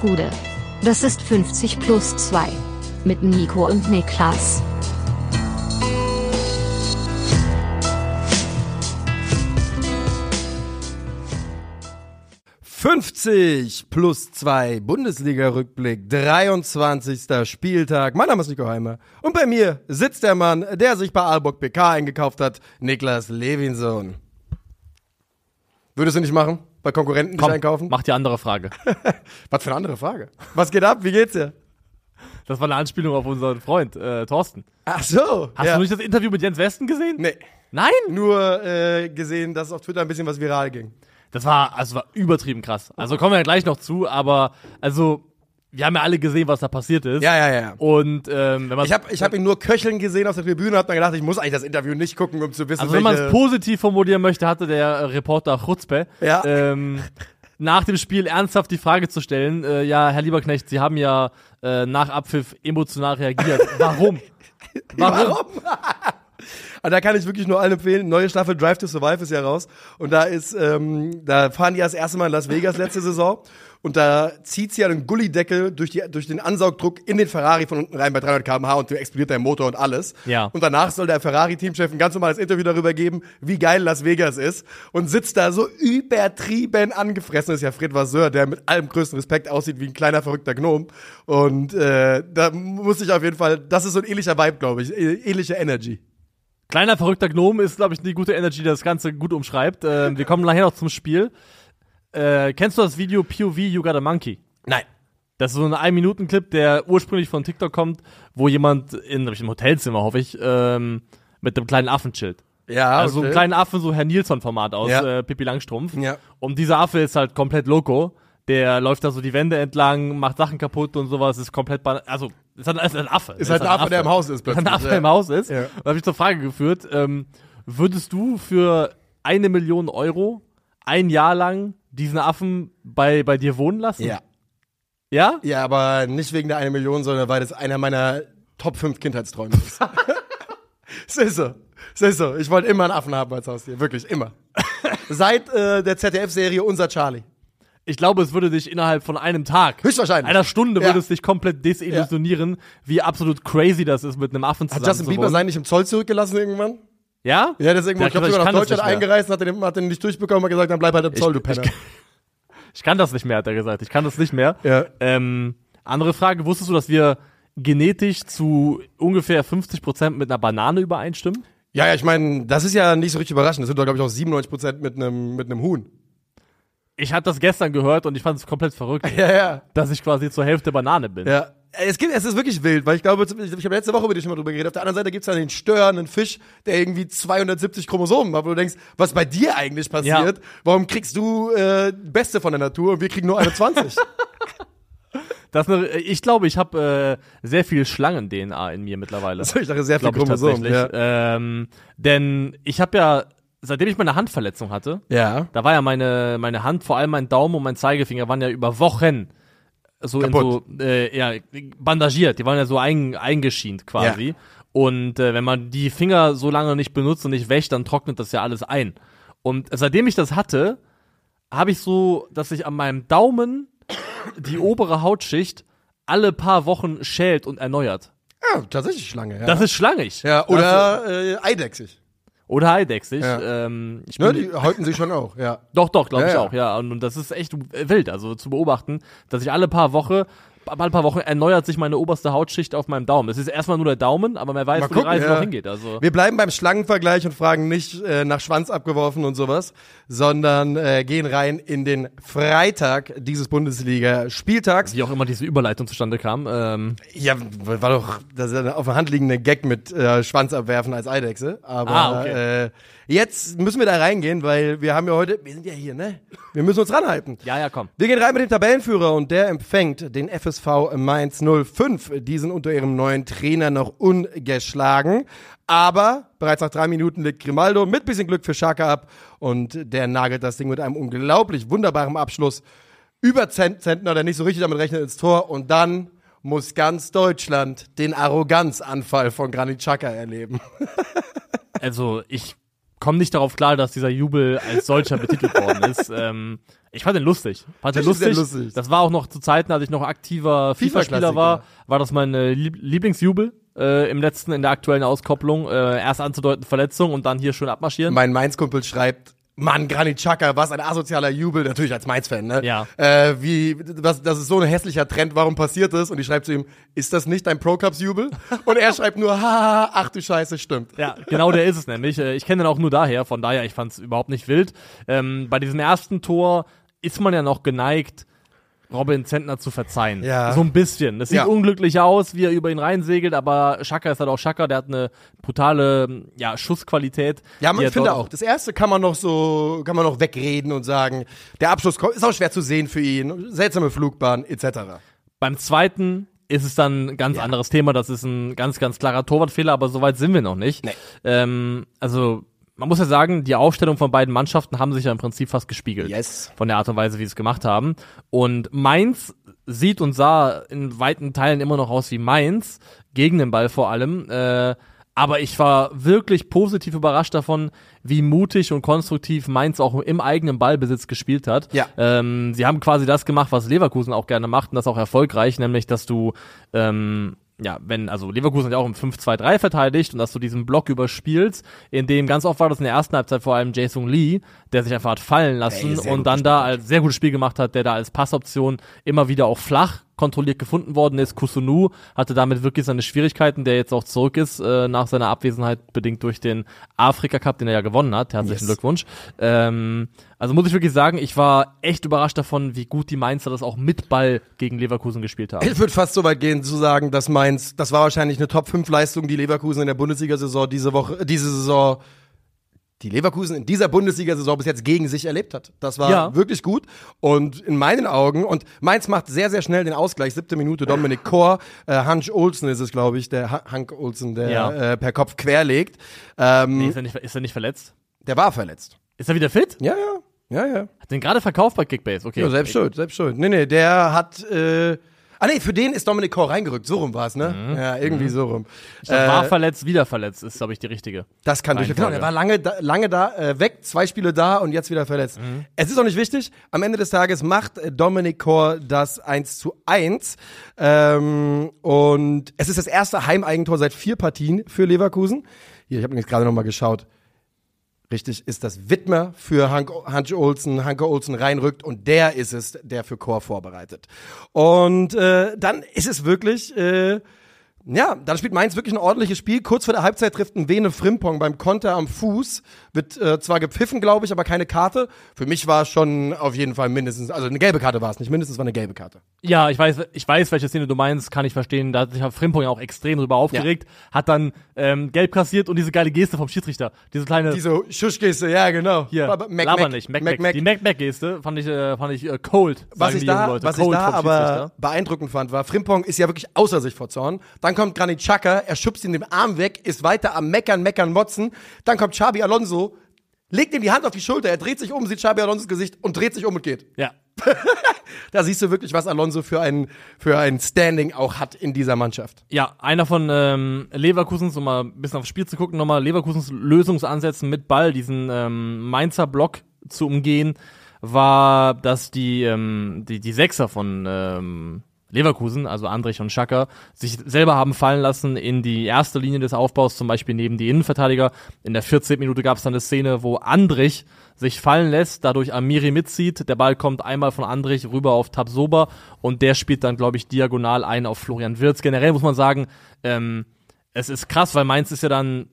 Gude. Das ist 50 plus 2. Mit Nico und Niklas. »50 plus 2 Bundesliga-Rückblick, 23. Spieltag. Mein Name ist Nico Heimer und bei mir sitzt der Mann, der sich bei Aalborg PK eingekauft hat, Niklas Levinson. Würdest du nicht machen? Bei Konkurrenten Komm, einkaufen? Mach die andere Frage. Was für eine andere Frage. Was geht ab? Wie geht's dir? Das war eine Anspielung auf unseren Freund, äh, Thorsten. Ach so. Hast ja. du nicht das Interview mit Jens Westen gesehen? Nee. Nein? Nur äh, gesehen, dass auf Twitter ein bisschen was viral ging. Das war, also war übertrieben krass. Also kommen wir ja gleich noch zu, aber also wir haben ja alle gesehen, was da passiert ist. Ja, ja, ja. Und ähm, wenn man Ich habe ich hab ihn nur köcheln gesehen auf der Tribüne und hab dann gedacht, ich muss eigentlich das Interview nicht gucken, um zu wissen, also wenn man es positiv formulieren möchte, hatte der äh, Reporter Chutzpe Ja. ähm, nach dem Spiel ernsthaft die Frage zu stellen, äh, ja, Herr Lieberknecht, Sie haben ja äh, nach Abpfiff emotional reagiert. Warum? Warum? Also da kann ich wirklich nur allen empfehlen. Neue Staffel Drive to Survive ist ja raus. Und da ist, ähm, da fahren die das erste Mal in Las Vegas letzte Saison. Und da zieht sie ja einen Gullideckel durch, die, durch den Ansaugdruck in den Ferrari von unten rein bei 300 km/h und explodiert der Motor und alles. Ja. Und danach soll der Ferrari-Teamchef ein ganz normales Interview darüber geben, wie geil Las Vegas ist. Und sitzt da so übertrieben angefressen. Das ist ja Fred Vasseur, der mit allem größten Respekt aussieht wie ein kleiner verrückter Gnom. Und äh, da muss ich auf jeden Fall, das ist so ein ähnlicher Vibe, glaube ich. Ä- Ähnliche Energy. Kleiner verrückter Gnome ist, glaube ich, die gute Energy, die das Ganze gut umschreibt. Ähm, wir kommen nachher noch zum Spiel. Äh, kennst du das Video POV You Got a Monkey? Nein. Das ist so ein Ein-Minuten-Clip, der ursprünglich von TikTok kommt, wo jemand in im Hotelzimmer, hoffe ich, ähm, mit einem kleinen Affen chillt. Ja, Also so einen kleinen Affen, so Herr Nilsson-Format aus Ja. äh, Pippi Langstrumpf. Ja. Und dieser Affe ist halt komplett loco. Der läuft da so die Wände entlang, macht Sachen kaputt und sowas, ist komplett, also, ist halt, ist halt ein Affe. Ist halt ein Affe, der im Haus ist Ein plötzlich. Affe ja. im Haus ist. Ja. Und da habe ich zur Frage geführt, ähm, würdest du für eine Million Euro ein Jahr lang diesen Affen bei, bei dir wohnen lassen? Ja. Ja? Ja, aber nicht wegen der eine Million, sondern weil das einer meiner Top 5 Kindheitsträume ist. Es ist so. Es ist so. Ich wollte immer einen Affen haben als Haustier. Wirklich, immer. Seit äh, der ZDF-Serie Unser Charlie. Ich glaube, es würde dich innerhalb von einem Tag, Höchstwahrscheinlich. einer Stunde Ja. würde es dich komplett desillusionieren, wie absolut crazy das ist, mit einem Affen Hat zusammen Justin zu Bieber wohnen. sein nicht im Zoll zurückgelassen irgendwann? Ja? Ja, irgendwo, Der ich glaube, sogar nach ich Deutschland eingereist, hat den, hat den nicht durchbekommen, hat gesagt, dann bleib halt im Zoll, du Penner. Ich kann das nicht mehr, hat er gesagt. Ich kann das nicht mehr. Ja. Ähm, andere Frage, wusstest du, dass wir genetisch zu ungefähr 50% mit einer Banane übereinstimmen? ja, ja, ich meine, das ist ja nicht so richtig überraschend. Das sind doch, glaube ich, auch 97% mit einem mit einem Huhn. Ich hatte das gestern gehört und ich fand es komplett verrückt, Ja, ja. dass ich quasi zur Hälfte Banane bin. Ja. Es, gibt, es ist wirklich wild, weil ich glaube, ich habe letzte Woche mit dir schon mal drüber geredet. Auf der anderen Seite gibt es ja den Stör, einen Fisch, der irgendwie 270 Chromosomen hat, wo du denkst, was bei dir eigentlich passiert? Ja. Warum kriegst du äh, Beste von der Natur und wir kriegen nur 21? Das ist eine, ich glaube, ich habe äh, sehr viel Schlangen-DNA in mir mittlerweile. ich dachte, sehr viel ich Chromosomen. tatsächlich. Ja. Ähm, denn ich habe ja, seitdem ich meine Handverletzung hatte, ja. da war ja meine, meine Hand, vor allem mein Daumen und mein Zeigefinger, waren ja über Wochen so Kaputt. in so, äh, ja, bandagiert. Die waren ja so ein, eingeschient quasi. Ja. Und äh, wenn man die Finger so lange nicht benutzt und nicht wäscht, dann trocknet das ja alles ein. Und seitdem ich das hatte, habe ich so, dass sich an meinem Daumen die obere Hautschicht alle paar Wochen schält und erneuert. ja, tatsächlich Schlange. Ja, Das ist schlangig. ja oder äh, eidechsig. Oder eidechsig. Ja. Ähm, ich Ne, die häuten sich schon auch, ja. Doch, doch, glaube Ja, ich ja. auch, ja. Und, und das ist echt wild, also zu beobachten, dass ich alle paar Wochen, alle paar Wochen erneuert sich meine oberste Hautschicht auf meinem Daumen. Es ist erstmal nur der Daumen, aber wer weiß, Mal wo gucken, die Reise ja. noch hingeht. Also Wir bleiben beim Schlangenvergleich und fragen nicht äh, nach Schwanz abgeworfen und sowas, sondern äh, gehen rein in den Freitag dieses Bundesliga-Spieltags. wie auch immer diese Überleitung zustande kam. Ähm, Ja, war doch das ist ein auf der Hand liegende Gag mit äh, Schwanz abwerfen als Eidechse. Aber Ah, okay. äh, jetzt müssen wir da reingehen, weil wir haben ja heute, wir sind ja hier, ne? Wir müssen uns ranhalten. ja, ja, komm. Wir gehen rein mit dem Tabellenführer und der empfängt den FSV Mainz 05. Die sind unter ihrem neuen Trainer noch ungeschlagen. Aber bereits nach drei Minuten legt Grimaldo mit bisschen Glück für Schaka ab und der nagelt das Ding mit einem unglaublich wunderbaren Abschluss über Zent Zentner, der nicht so richtig damit rechnet, ins Tor. Und dann muss ganz Deutschland den Arroganzanfall von Granit Xhaka erleben. Also ich komme nicht darauf klar, dass dieser Jubel als solcher betitelt worden ist. Ähm, ich fand den lustig. Fand den lustig. lustig. Das war auch noch zu Zeiten, als ich noch aktiver FIFA-Spieler war, war das mein äh, Lieb Lieblingsjubel äh, im letzten, in der aktuellen Auskopplung. Äh, erst anzudeuten Verletzung und dann hier schön abmarschieren. Mein Mainz-Kumpel schreibt, Mann, Granit Xhaka, was ein asozialer Jubel, natürlich als Mainz-Fan, ne? Ja. Äh, wie, was, das ist so ein hässlicher Trend, warum passiert das? Und ich schreibe zu ihm, ist das nicht dein Pro-Cups-Jubel? Und er schreibt nur, haha, ach du Scheiße, stimmt. Ja, genau der ist es nämlich. Äh, Ich kenne den auch nur daher, von daher, ich fand es überhaupt nicht wild. Ähm, bei diesem ersten Tor ist man ja noch geneigt, Robin Zentner zu verzeihen. Ja. So ein bisschen. Das sieht Ja. unglücklich aus, wie er über ihn reinsegelt, aber Schaka ist halt auch Schaka, der hat eine brutale ja, Schussqualität. Ja, man finde auch. Das erste kann man noch so, kann man noch wegreden und sagen, der Abschluss ist auch schwer zu sehen für ihn, seltsame Flugbahn, etc. Beim zweiten ist es dann ein ganz anderes Thema. Das ist ein ganz, ganz klarer Torwartfehler, aber soweit sind wir noch nicht. Nee. Ähm, also, man muss ja sagen, die Aufstellung von beiden Mannschaften haben sich ja im Prinzip fast gespiegelt. Yes. Von der Art und Weise, wie sie es gemacht haben. Und Mainz sieht und sah in weiten Teilen immer noch aus wie Mainz, gegen den Ball vor allem. Äh, aber ich war wirklich positiv überrascht davon, wie mutig und konstruktiv Mainz auch im eigenen Ballbesitz gespielt hat. Ja. Ähm, sie haben quasi das gemacht, was Leverkusen auch gerne macht und das auch erfolgreich, nämlich dass du ähm, ja, wenn, also Leverkusen hat ja auch im 5-2-3 verteidigt und dass du diesen Block überspielst, in dem ganz oft war das in der ersten Halbzeit vor allem Jason Lee, der sich einfach hat fallen lassen Ey, und dann da als sehr gutes Spiel gemacht hat, der da als Passoption immer wieder auch flach kontrolliert gefunden worden ist. Kusunu hatte damit wirklich seine Schwierigkeiten, der jetzt auch zurück ist äh, nach seiner Abwesenheit bedingt durch den Afrika Cup, den er ja gewonnen hat. Herzlichen Yes. Glückwunsch. Ähm, also muss ich wirklich sagen, ich war echt überrascht davon, wie gut die Mainzer das auch mit Ball gegen Leverkusen gespielt haben. Ich würde fast so weit gehen zu sagen, dass Mainz, das war wahrscheinlich eine Top-5-Leistung, die Leverkusen in der Bundesliga-Saison diese Woche, diese Saison, die Leverkusen in dieser Bundesliga-Saison bis jetzt gegen sich erlebt hat. Das war Ja. wirklich gut. Und in meinen Augen, und Mainz macht sehr, sehr schnell den Ausgleich, siebte Minute, Dominik Kor, äh, Hans Olsen ist es, glaube ich, der Ha- Hank Olsen, der Ja. äh, per Kopf querlegt. Ähm, Nee, ist, er nicht, ist er nicht verletzt? Der war verletzt. Ist er wieder fit? Ja, ja, ja, ja. Hat den gerade verkauft bei Kickbase, okay. Ja, selbst schuld, selbst schuld. Nee, nee, der hat, äh, ah nee, für den ist Dominik Kor reingerückt. So rum war es, ne? Ja, irgendwie so rum. Mhm. Glaub, war Äh, verletzt, wieder verletzt, ist, glaube ich, die richtige. Das kann durch. Genau, er war lange da, lange da äh, weg, zwei Spiele da und jetzt wieder verletzt. Mhm. Es ist auch nicht wichtig. Am Ende des Tages macht äh, Dominik Kor das 1 zu 1. Ähm, und es ist das erste Heimeigentor seit vier Partien für Leverkusen. Hier, ich habe jetzt gerade nochmal geschaut. Richtig, ist das Widmer für Hank, Hank Olsen, Hanke Olsen reinrückt und der ist es, der für Chor vorbereitet. Und äh, dann ist es wirklich, äh, ja, dann spielt Mainz wirklich ein ordentliches Spiel. Kurz vor der Halbzeit trifft ein Vene Frimpong beim Konter am Fuß. Wird äh, zwar gepfiffen, glaube ich, aber keine Karte. Für mich war es schon auf jeden Fall mindestens, also eine gelbe Karte war es nicht, mindestens war eine gelbe Karte. Ja, ich weiß, ich weiß, welche Szene du meinst, kann ich verstehen. Da hat sich Frimpong ja auch extrem drüber aufgeregt, hat dann ähm, gelb kassiert und diese geile Geste vom Schiedsrichter. Diese kleine Diese Schuschgeste, ja, genau. hier, Mac, laber Mac, nicht, Mac, Mac, Mac. Die Mac-Mac-Geste fand ich, äh, fand ich äh, cold, Was ich die da, was ich cold da vom aber beeindruckend fand, war, Frimpong ist ja wirklich außer sich vor Zorn. Dann kommt Granit Xhaka, er schubst ihm den Arm weg, ist weiter am Meckern, Meckern, Motzen. Dann kommt Xabi Alonso, legt ihm die Hand auf die Schulter, er dreht sich um, sieht Xabi Alonsos Gesicht und dreht sich um und geht. Ja. Da siehst du wirklich, was Alonso für ein, für ein Standing auch hat in dieser Mannschaft. Ja, einer von ähm, Leverkusens, um mal ein bisschen aufs Spiel zu gucken, nochmal Leverkusens Lösungsansätzen mit Ball, diesen ähm, Mainzer Block zu umgehen, war, dass die, ähm, die, die Sechser von ähm, Leverkusen, also Andrich und Schacker, sich selber haben fallen lassen in die erste Linie des Aufbaus, zum Beispiel neben die Innenverteidiger. In der 14. Minute gab es dann eine Szene, wo Andrich sich fallen lässt, dadurch Amiri mitzieht. Der Ball kommt einmal von Andrich rüber auf Tabsoba und der spielt dann, glaube ich, diagonal ein auf Florian Wirz. Generell muss man sagen, ähm, es ist krass, weil Mainz ist ja dann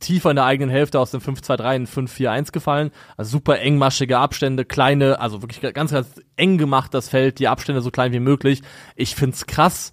tiefer in der eigenen Hälfte aus dem 5-2-3 in 5-4-1 gefallen. Also super engmaschige Abstände, kleine, also wirklich ganz, ganz eng gemacht das Feld, die Abstände so klein wie möglich. Ich find's krass,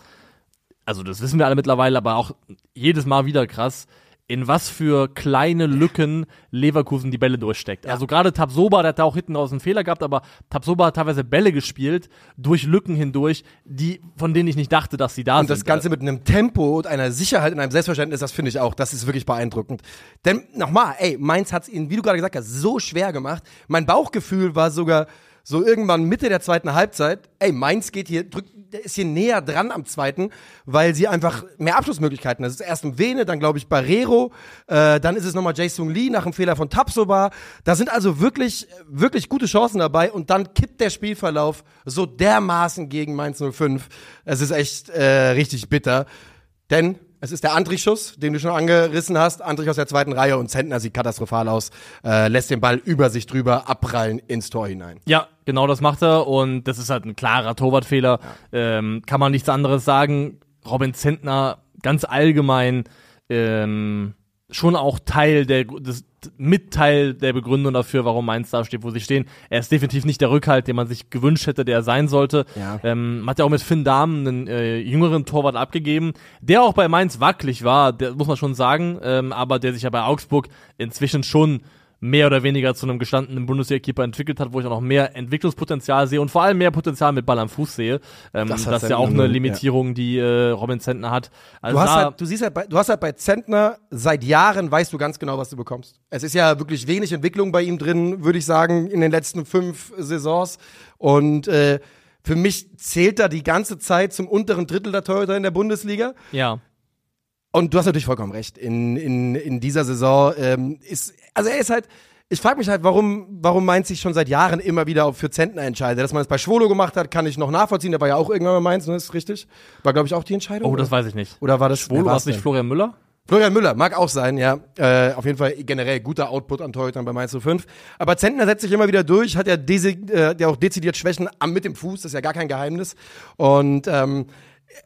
also das wissen wir alle mittlerweile, aber auch jedes Mal wieder krass, in was für kleine Lücken Leverkusen die Bälle durchsteckt. Also gerade Tabsoba, der hat da auch hinten raus einen Fehler gehabt, aber Tabsoba hat teilweise Bälle gespielt, durch Lücken hindurch, die, von denen ich nicht dachte, dass sie da Und sind. das Ganze mit einem Tempo und einer Sicherheit und einem Selbstverständnis, das finde ich auch, das ist wirklich beeindruckend. Denn nochmal, ey, Mainz hat es ihnen, wie du gerade gesagt hast, so schwer gemacht. Mein Bauchgefühl war sogar so irgendwann Mitte der zweiten Halbzeit, ey, Mainz geht hier, drückt, ist hier näher dran am zweiten, weil sie einfach mehr Abschlussmöglichkeiten. Das ist erst ein Vene, dann glaube ich Barrero, äh, dann ist es nochmal Jason Lee nach einem Fehler von Tapsoba. Da sind also wirklich, wirklich gute Chancen dabei und dann kippt der Spielverlauf so dermaßen gegen Mainz 05. Es ist echt äh, richtig bitter, denn es ist der Antrich-Schuss, den du schon angerissen hast. Antrich aus der zweiten Reihe und Zentner sieht katastrophal aus, äh, lässt den Ball über sich drüber abprallen ins Tor hinein. Ja, genau das macht er und das ist halt ein klarer Torwartfehler. Ähm, kann man nichts anderes sagen. Robin Zentner ganz allgemein ähm, schon auch Teil der des, Mitteil der Begründung dafür, warum Mainz da steht, wo sie stehen. Er ist definitiv nicht der Rückhalt, den man sich gewünscht hätte, der er sein sollte. Ja. Ähm, hat ja auch mit Finn Dahmen einen äh, jüngeren Torwart abgegeben, der auch bei Mainz wackelig war, der muss man schon sagen, ähm, aber der sich ja bei Augsburg inzwischen schon mehr oder weniger zu einem gestandenen Bundesliga-Keeper entwickelt hat, wo ich auch noch mehr Entwicklungspotenzial sehe und vor allem mehr Potenzial mit Ball am Fuß sehe. Ähm, Das das, ist ja auch eine nun, ja. Limitierung, die äh, Robin Zentner hat. Also Du hast, da- halt, du siehst halt, bei, du hast halt bei Zentner seit Jahren weißt du ganz genau, was du bekommst. Es ist ja wirklich wenig Entwicklung bei ihm drin, würde ich sagen, in den letzten fünf Saisons. Und äh, für mich zählt er die ganze Zeit zum unteren Drittel der Torhüter in der Bundesliga. ja. Und du hast natürlich vollkommen recht. In, in, in dieser Saison ähm, ist, also er ist halt, ich frage mich halt, warum, warum Mainz sich schon seit Jahren immer wieder für Zentner entscheidet. Dass man es bei Schwolo gemacht hat, kann ich noch nachvollziehen. Der war ja auch irgendwann bei Mainz, ne? Ist richtig? War, glaube ich, auch die Entscheidung. Oh, das oder? weiß ich nicht. Oder war das Schwolo, war es nicht? Florian Müller? Florian Müller, mag auch sein, ja. Äh, auf jeden Fall generell guter Output an Torhütern bei Mainz 05. Aber Zentner setzt sich immer wieder durch, hat ja, äh, ja auch dezidiert Schwächen am mit dem Fuß, das ist ja gar kein Geheimnis. Und ähm,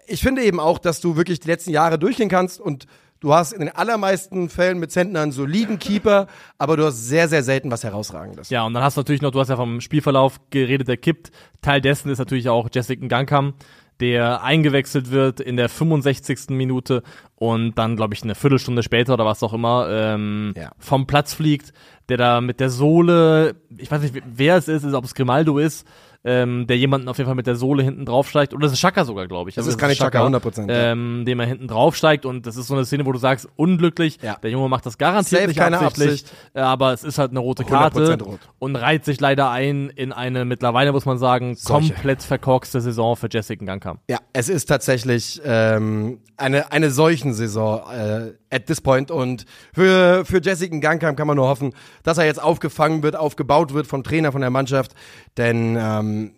ich finde eben auch, dass du wirklich die letzten Jahre durchgehen kannst und du hast in den allermeisten Fällen mit Zentner einen soliden Keeper, aber du hast sehr, sehr selten was Herausragendes. Ja, und dann hast du natürlich noch, du hast ja vom Spielverlauf geredet, der kippt. Teil dessen ist natürlich auch Jessica Gangkam, der eingewechselt wird in der 65. Minute und dann, glaube ich, eine Viertelstunde später oder was auch immer, ähm, Ja. vom Platz fliegt, der da mit der Sohle, ich weiß nicht, wer es ist, ob es Grimaldo ist, ähm, der jemanden auf jeden Fall mit der Sohle hinten draufsteigt. Oder das ist Chaka sogar, glaube ich. Das Aber ist Granit Xhaka, 100%, ja. Ähm, dem er hinten draufsteigt und das ist so eine Szene, wo du sagst, unglücklich. Ja. Der Junge macht das garantiert Safe nicht keine absichtlich, Absicht. äh, aber es ist halt eine rote 100% Karte rot. und reiht sich leider ein in eine mittlerweile, muss man sagen, Seuche. komplett verkorkste Saison für Jessica Gangkam. Ja, es ist tatsächlich ähm, eine, eine solchen Saison äh, at this point. Und für, für Jessica Gangkamp kann man nur hoffen, dass er jetzt aufgefangen wird, aufgebaut wird vom Trainer, von der Mannschaft. Denn ähm,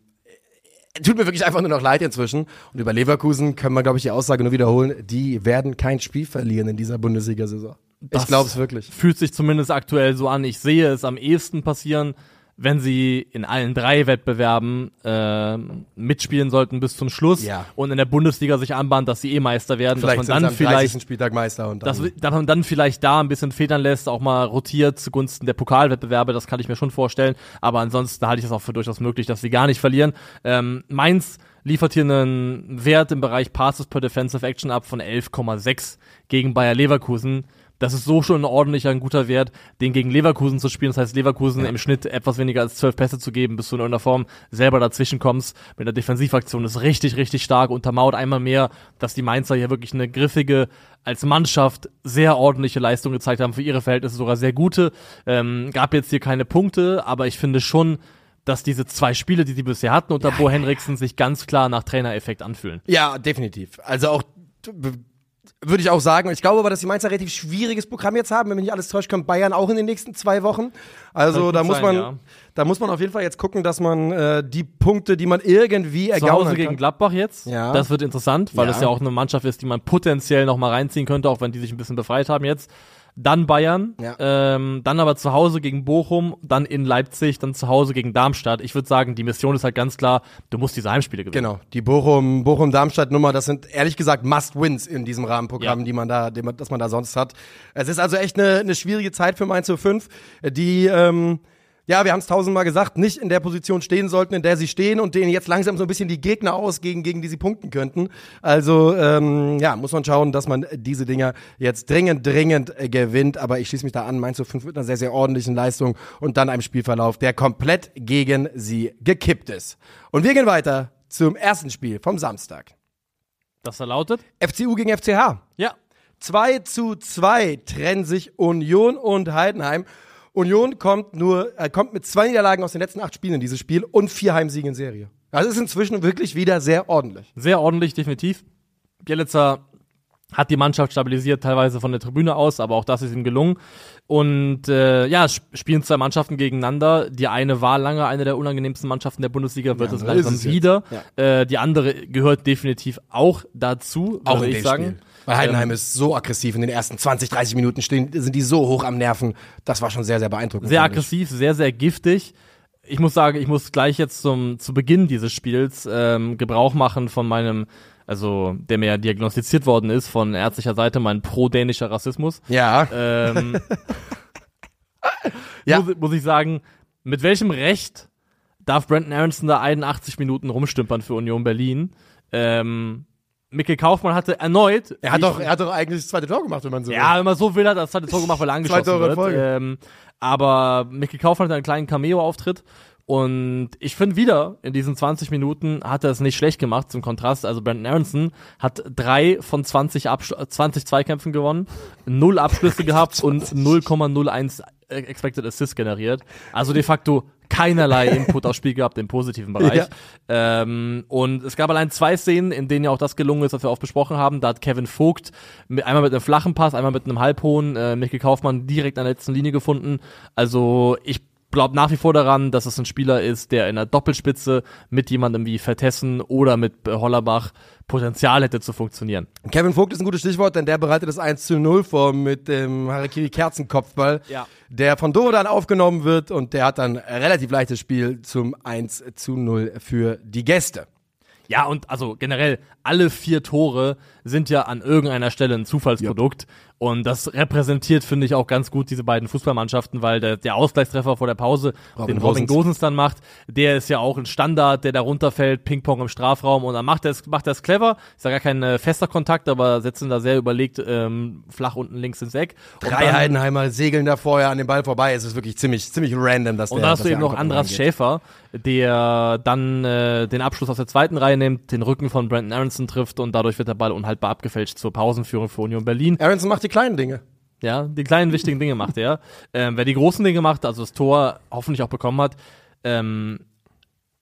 tut mir wirklich einfach nur noch leid inzwischen. Und über Leverkusen können wir, glaube ich, die Aussage nur wiederholen. Die werden kein Spiel verlieren in dieser Bundesliga-Saison. Ich glaube es wirklich. Fühlt sich zumindest aktuell so an. Ich sehe es am ehesten passieren, wenn sie in allen drei Wettbewerben äh, mitspielen sollten bis zum Schluss Ja. und in der Bundesliga sich anbahnt, dass sie eh Meister werden, Vielleicht dass man dann vielleicht 30. Spieltag Meister. Und dann, dass, dass man dann vielleicht da ein bisschen federn lässt, auch mal rotiert zugunsten der Pokalwettbewerbe, das kann ich mir schon vorstellen. Aber ansonsten halte ich es auch für durchaus möglich, dass sie gar nicht verlieren. Ähm, Mainz liefert hier einen Wert im Bereich Passes per Defensive Action ab von 11,6 gegen Bayer Leverkusen. Das ist so schon ein ordentlicher, ein guter Wert, den gegen Leverkusen zu spielen. Das heißt, Leverkusen im Schnitt etwas weniger als zwölf Pässe zu geben, bis du in irgendeiner Form selber dazwischen kommst. Mit der Defensivaktion ist richtig, richtig stark. Untermauert einmal mehr, dass die Mainzer hier wirklich eine griffige, als Mannschaft sehr ordentliche Leistung gezeigt haben. Für ihre Verhältnisse sogar sehr gute. Ähm, gab jetzt hier keine Punkte, aber ich finde schon, dass diese zwei Spiele, die sie bisher hatten unter Bo Henriksen, sich ganz klar nach Trainereffekt anfühlen. Ja, definitiv. Also auch würde ich auch sagen. Ich glaube aber, dass die Mainzer ein relativ schwieriges Programm jetzt haben. Wenn mich nicht alles täuscht, kommt Bayern auch in den nächsten zwei Wochen. Also da muss sein, man, ja. da muss man auf jeden Fall jetzt gucken, dass man äh, die Punkte, die man irgendwie Zu ergaunern Hause kann. gegen Gladbach jetzt. Ja. Das wird interessant, weil Ja. es ja auch eine Mannschaft ist, die man potenziell noch mal reinziehen könnte, auch wenn die sich ein bisschen befreit haben jetzt. Dann Bayern, Ja. ähm, dann aber zu Hause gegen Bochum, dann in Leipzig, dann zu Hause gegen Darmstadt. Ich würde sagen, die Mission ist halt ganz klar, du musst diese Heimspiele gewinnen. Genau, die Bochum, Bochum-Darmstadt-Nummer, das sind ehrlich gesagt Must-Wins in diesem Rahmenprogramm, Ja. die man da, die man, das man da sonst hat. Es ist also echt eine, eine schwierige Zeit für Mainz 05, die, ähm, ja, wir haben es tausendmal gesagt, nicht in der Position stehen sollten, in der sie stehen und denen jetzt langsam so ein bisschen die Gegner ausgehen, gegen die sie punkten könnten. Also, ähm, ja, muss man schauen, dass man diese Dinger jetzt dringend, dringend äh, gewinnt. Aber ich schließe mich da an, Mainz 05 mit einer sehr, sehr ordentlichen Leistung und dann einem Spielverlauf, der komplett gegen sie gekippt ist. Und wir gehen weiter zum ersten Spiel vom Samstag. Das da lautet? FCU gegen FCH. Ja. 2 zu 2 trennen sich Union und Heidenheim. Union kommt nur, äh, kommt mit zwei Niederlagen aus den letzten acht Spielen in dieses Spiel und vier Heimsiege in Serie. Das ist inzwischen wirklich wieder sehr ordentlich. Sehr ordentlich, definitiv. Bielitzer hat die Mannschaft stabilisiert, teilweise von der Tribüne aus, aber auch das ist ihm gelungen. Und äh, ja, sp- spielen zwei Mannschaften gegeneinander. Die eine war lange eine der unangenehmsten Mannschaften der Bundesliga, wird es langsam wieder. Ja. Äh, die andere gehört definitiv auch dazu, Auch würde ich sagen. Spiel. Weil Heidenheim ist so aggressiv in den ersten 20, 30 Minuten stehen, sind die so hoch am Nerven. Das war schon sehr, sehr beeindruckend. Sehr aggressiv, sehr, sehr giftig. Ich muss sagen, ich muss gleich jetzt zum zu Beginn dieses Spiels ähm, Gebrauch machen von meinem, also der mir ja diagnostiziert worden ist von ärztlicher Seite, mein pro-dänischer Rassismus. Ja, Ähm, Ja. muss, muss ich sagen, mit welchem Recht darf Brandon Aronson da 81 Minuten rumstümpern für Union Berlin? Ähm, Mikkel Kaufmann hatte erneut. er hat, doch, er hat doch eigentlich das zweite Tor gemacht, wenn man so ja, wenn man so will, hat er das zweite Tor gemacht, weil er angeschossen wird. Ähm, aber Mickey Kaufmann hat einen kleinen Cameo-Auftritt. Und ich finde wieder, in diesen 20 Minuten hat er es nicht schlecht gemacht, zum Kontrast. Also Brandon Aronson hat drei von 20, Absch 20 Zweikämpfen gewonnen, null Abschlüsse gehabt und 0,01 Expected Assists generiert. Also de facto keinerlei Input aufs Spiel gehabt im positiven Bereich. Ja. Ähm, und es gab allein zwei Szenen, in denen ja auch das gelungen ist, was wir oft besprochen haben. Da hat Kevin Vogt mit, einmal mit einem flachen Pass, einmal mit einem halbhohen, äh, Michael Kaufmann direkt an der letzten Linie gefunden. Also ich glaube nach wie vor daran, dass es ein Spieler ist, der in der Doppelspitze mit jemandem wie Vertessen oder mit äh, Hollerbach Potenzial hätte zu funktionieren. Kevin Vogt ist ein gutes Stichwort, denn der bereitet das 1 zu 0 vor mit dem Harakiri Kerzenkopfball, Ja. der von Doro dann aufgenommen wird und der hat dann ein relativ leichtes Spiel zum 1 zu 0 für die Gäste. Ja, und also generell, alle vier Tore sind ja an irgendeiner Stelle ein Zufallsprodukt. Und das repräsentiert, finde ich, auch ganz gut diese beiden Fußballmannschaften, weil der, der Ausgleichstreffer vor der Pause, Robin den Robin Gosens. Dann macht, der ist ja auch ein Standard, der da runterfällt, Ping-Pong im Strafraum und dann macht er es macht er es clever. Ist ja gar kein äh, fester Kontakt, aber setzt ihn da sehr überlegt ähm, flach unten links ins Eck. Und Drei dann- Heidenheimer segeln da vorher an dem Ball vorbei. Es ist wirklich ziemlich, ziemlich random, dass Und der da hast du eben noch Andras. Schäfer, der dann äh, den Abschluss aus der zweiten Reihe nimmt, den Rücken von Brandon Aronson trifft und dadurch wird der Ball unhaltbar abgefälscht zur Pausenführung für Union Berlin. Aronson macht die kleinen Dinge. Ja, die kleinen wichtigen Dinge macht er. Ähm, wer die großen Dinge macht, also das Tor hoffentlich auch bekommen hat, ähm,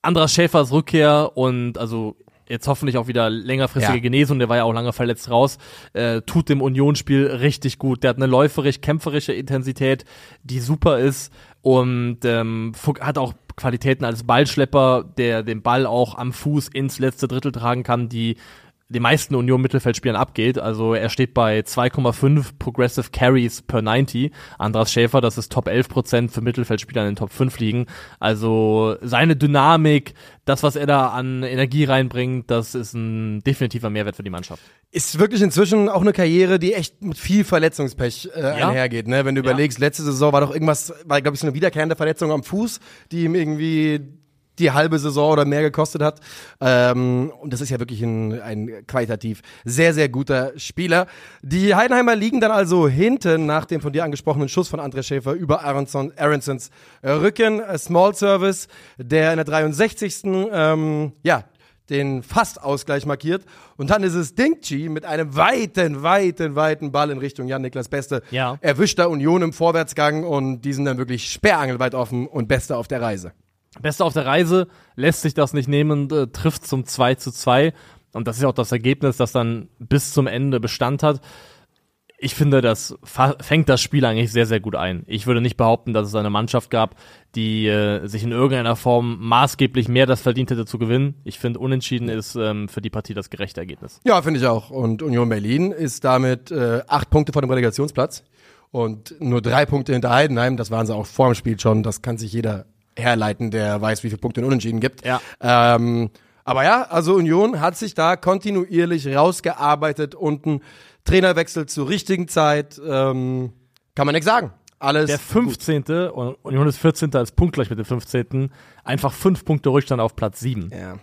Andras Schäfers Rückkehr und also jetzt hoffentlich auch wieder längerfristige Ja. Genesung, der war ja auch lange verletzt raus, äh, tut dem Unionsspiel richtig gut. Der hat eine läuferisch-kämpferische Intensität, die super ist und ähm, hat auch Qualitäten als Ballschlepper, der den Ball auch am Fuß ins letzte Drittel tragen kann, die den meisten Union-Mittelfeldspielern abgeht. Also er steht bei 2,5 Progressive Carries per 90. Andras Schäfer, das ist Top 11 Prozent für Mittelfeldspieler in den Top 5 liegen. Also seine Dynamik, das, was er da an Energie reinbringt, das ist ein definitiver Mehrwert für die Mannschaft. Ist wirklich inzwischen auch eine Karriere, die echt mit viel Verletzungspech äh, Ja. einhergeht. Ne? Wenn du Ja. überlegst, letzte Saison war doch irgendwas, war glaube ich so eine wiederkehrende Verletzung am Fuß, die ihm irgendwie die halbe Saison oder mehr gekostet hat. Ähm, und das ist ja wirklich ein, ein qualitativ sehr, sehr guter Spieler. Die Heidenheimer liegen dann also hinten nach dem von dir angesprochenen Schuss von André Schäfer über Aronson, Aronsons Rücken. Small Service, der in der 63. Ähm, ja, den Fast-Ausgleich markiert. Und dann ist es Dingchi mit einem weiten, weiten, weiten Ball in Richtung Jan-Niklas Beste. Ja. Erwischt da Union im Vorwärtsgang und die sind dann wirklich sperrangelweit offen und Beste auf der Reise. Beste auf der Reise, lässt sich das nicht nehmen, äh, trifft zum 2 zu 2. Und das ist auch das Ergebnis, das dann bis zum Ende Bestand hat. Ich finde, das fängt das Spiel eigentlich sehr, sehr gut ein. Ich würde nicht behaupten, dass es eine Mannschaft gab, die äh, sich in irgendeiner Form maßgeblich mehr das verdient hätte zu gewinnen. Ich finde, unentschieden ist ähm, für die Partie das gerechte Ergebnis. Ja, finde ich auch. Und Union Berlin ist damit äh, acht Punkte vor dem Relegationsplatz und nur drei Punkte hinter Heidenheim. Das waren sie auch vor dem Spiel schon. Das kann sich jeder herleiten, der weiß, wie viele Punkte in Unentschieden gibt. Ja. Ähm, aber ja, also Union hat sich da kontinuierlich rausgearbeitet unten. Trainerwechsel zur richtigen Zeit. Ähm, kann man nichts sagen. Alles Der 15. und Union ist 14. als punktgleich mit dem 15. Einfach fünf Punkte Rückstand auf Platz 7. Ja.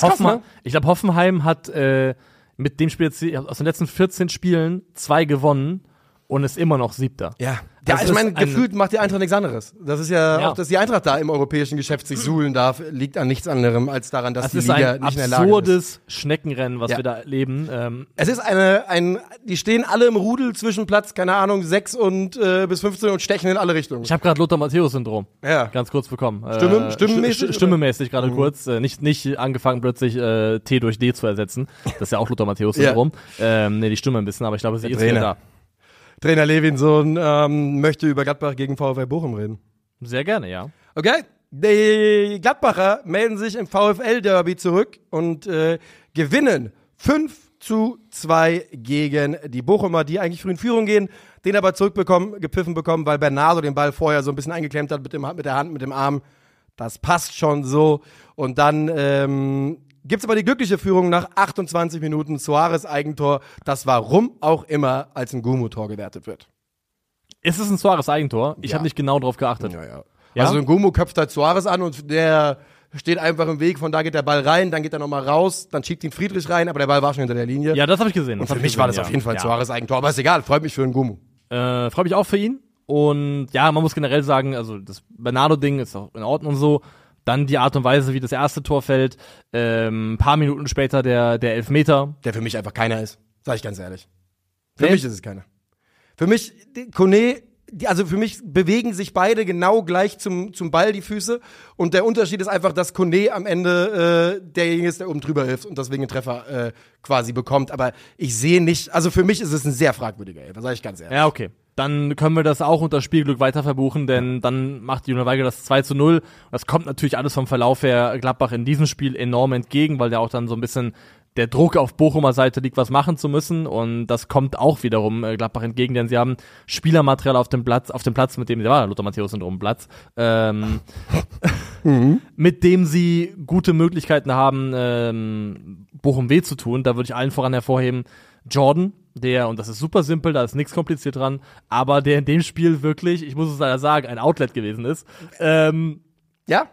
Hoffenheim, ne? Ich glaube, Hoffenheim hat äh, mit dem Spiel jetzt aus den letzten 14 Spielen zwei gewonnen und ist immer noch Siebter. Ja. Ja, Das ich meine, ist ein- gefühlt macht die Eintracht nichts anderes. Das ist ja, Ja. auch, dass die Eintracht da im europäischen Geschäft sich suhlen darf, liegt an nichts anderem als daran, dass Das die ist Liga ein nicht der Lage ist. absurdes Schneckenrennen, was Ja. wir da erleben. Ähm, Es ist eine, ein, die stehen alle im Rudel zwischen Platz, keine Ahnung, 6 und äh, bis 15 und stechen in alle Richtungen. ich habe gerade Lothar-Matthäus-Syndrom. Ja. Ganz kurz bekommen. Stimme- Äh, stimmenmäßig, st- st- Stimmemäßig gerade kurz. Äh, nicht, nicht angefangen plötzlich äh, T durch D zu ersetzen. Das ist ja auch Lothar-Matthäus-Syndrom. Ähm, nee, die Stimme ein bisschen, aber ich glaube, sie ist wieder Trainer. da. Trainer Levinson ähm, möchte über Gladbach gegen VfL Bochum reden. Sehr gerne, ja. Okay. Die Gladbacher melden sich im VfL-Derby zurück und äh, gewinnen 5 zu 2 gegen die Bochumer, die eigentlich früh in Führung gehen, den aber zurückbekommen, gepfiffen bekommen, weil Bernardo den Ball vorher so ein bisschen eingeklemmt hat mit, dem, mit der Hand, mit dem Arm. Das passt schon so. Und dann ähm, gibt's aber die glückliche Führung nach 28 Minuten. Suarez Eigentor, das warum auch immer als ein Gumu-Tor gewertet wird. Ist es ein Suarez Eigentor? Ich Ja. habe nicht genau drauf geachtet. Ja, ja. Ja? Also ein Gumu köpft halt Suarez an und der steht einfach im Weg, von da geht der Ball rein, dann geht er nochmal raus, dann schiebt ihn Friedrich rein, aber der Ball war schon hinter der Linie. Ja, das habe ich gesehen. und für mich ich war das gesehen, auf jeden Fall ja. Suarez Eigentor, aber ist egal, freut mich für einen Gumu. Äh, Freue mich auch für ihn. Und ja, man muss generell sagen, also das Bernardo-Ding ist auch in Ordnung so. Dann die Art und Weise, wie das erste Tor fällt. Ähm, ein paar Minuten später der, der Elfmeter. Der für mich einfach keiner ist, sag ich ganz ehrlich. Für Nee? mich ist es keiner. Für mich, Kone, also für mich bewegen sich beide genau gleich zum, zum Ball die Füße und der Unterschied ist einfach, dass Kone am Ende äh, derjenige ist, der oben drüber hilft und deswegen einen Treffer äh, quasi bekommt. Aber ich sehe nicht, also für mich ist es ein sehr fragwürdiger Elfer, sag ich ganz ehrlich. Ja, okay. Dann können wir das auch unter Spielglück weiter verbuchen, denn dann macht Julian Weigel das 2 zu 0. Das kommt natürlich alles vom Verlauf her Gladbach in diesem Spiel enorm entgegen, weil ja auch dann so ein bisschen der Druck auf Bochumer Seite liegt, was machen zu müssen. Und das kommt auch wiederum äh, Gladbach entgegen, denn sie haben Spielermaterial auf dem Platz, auf dem Platz, mit dem, ja, Lothar Matthäus sind um Platz, ähm, mit dem sie gute Möglichkeiten haben, ähm, Bochum weh zu tun. Da würde ich allen voran hervorheben, Jordan, der, und das ist super simpel, da ist nichts kompliziert dran, aber der in dem Spiel wirklich, ich muss es leider sagen, ein Outlet gewesen ist. Ähm, Ja?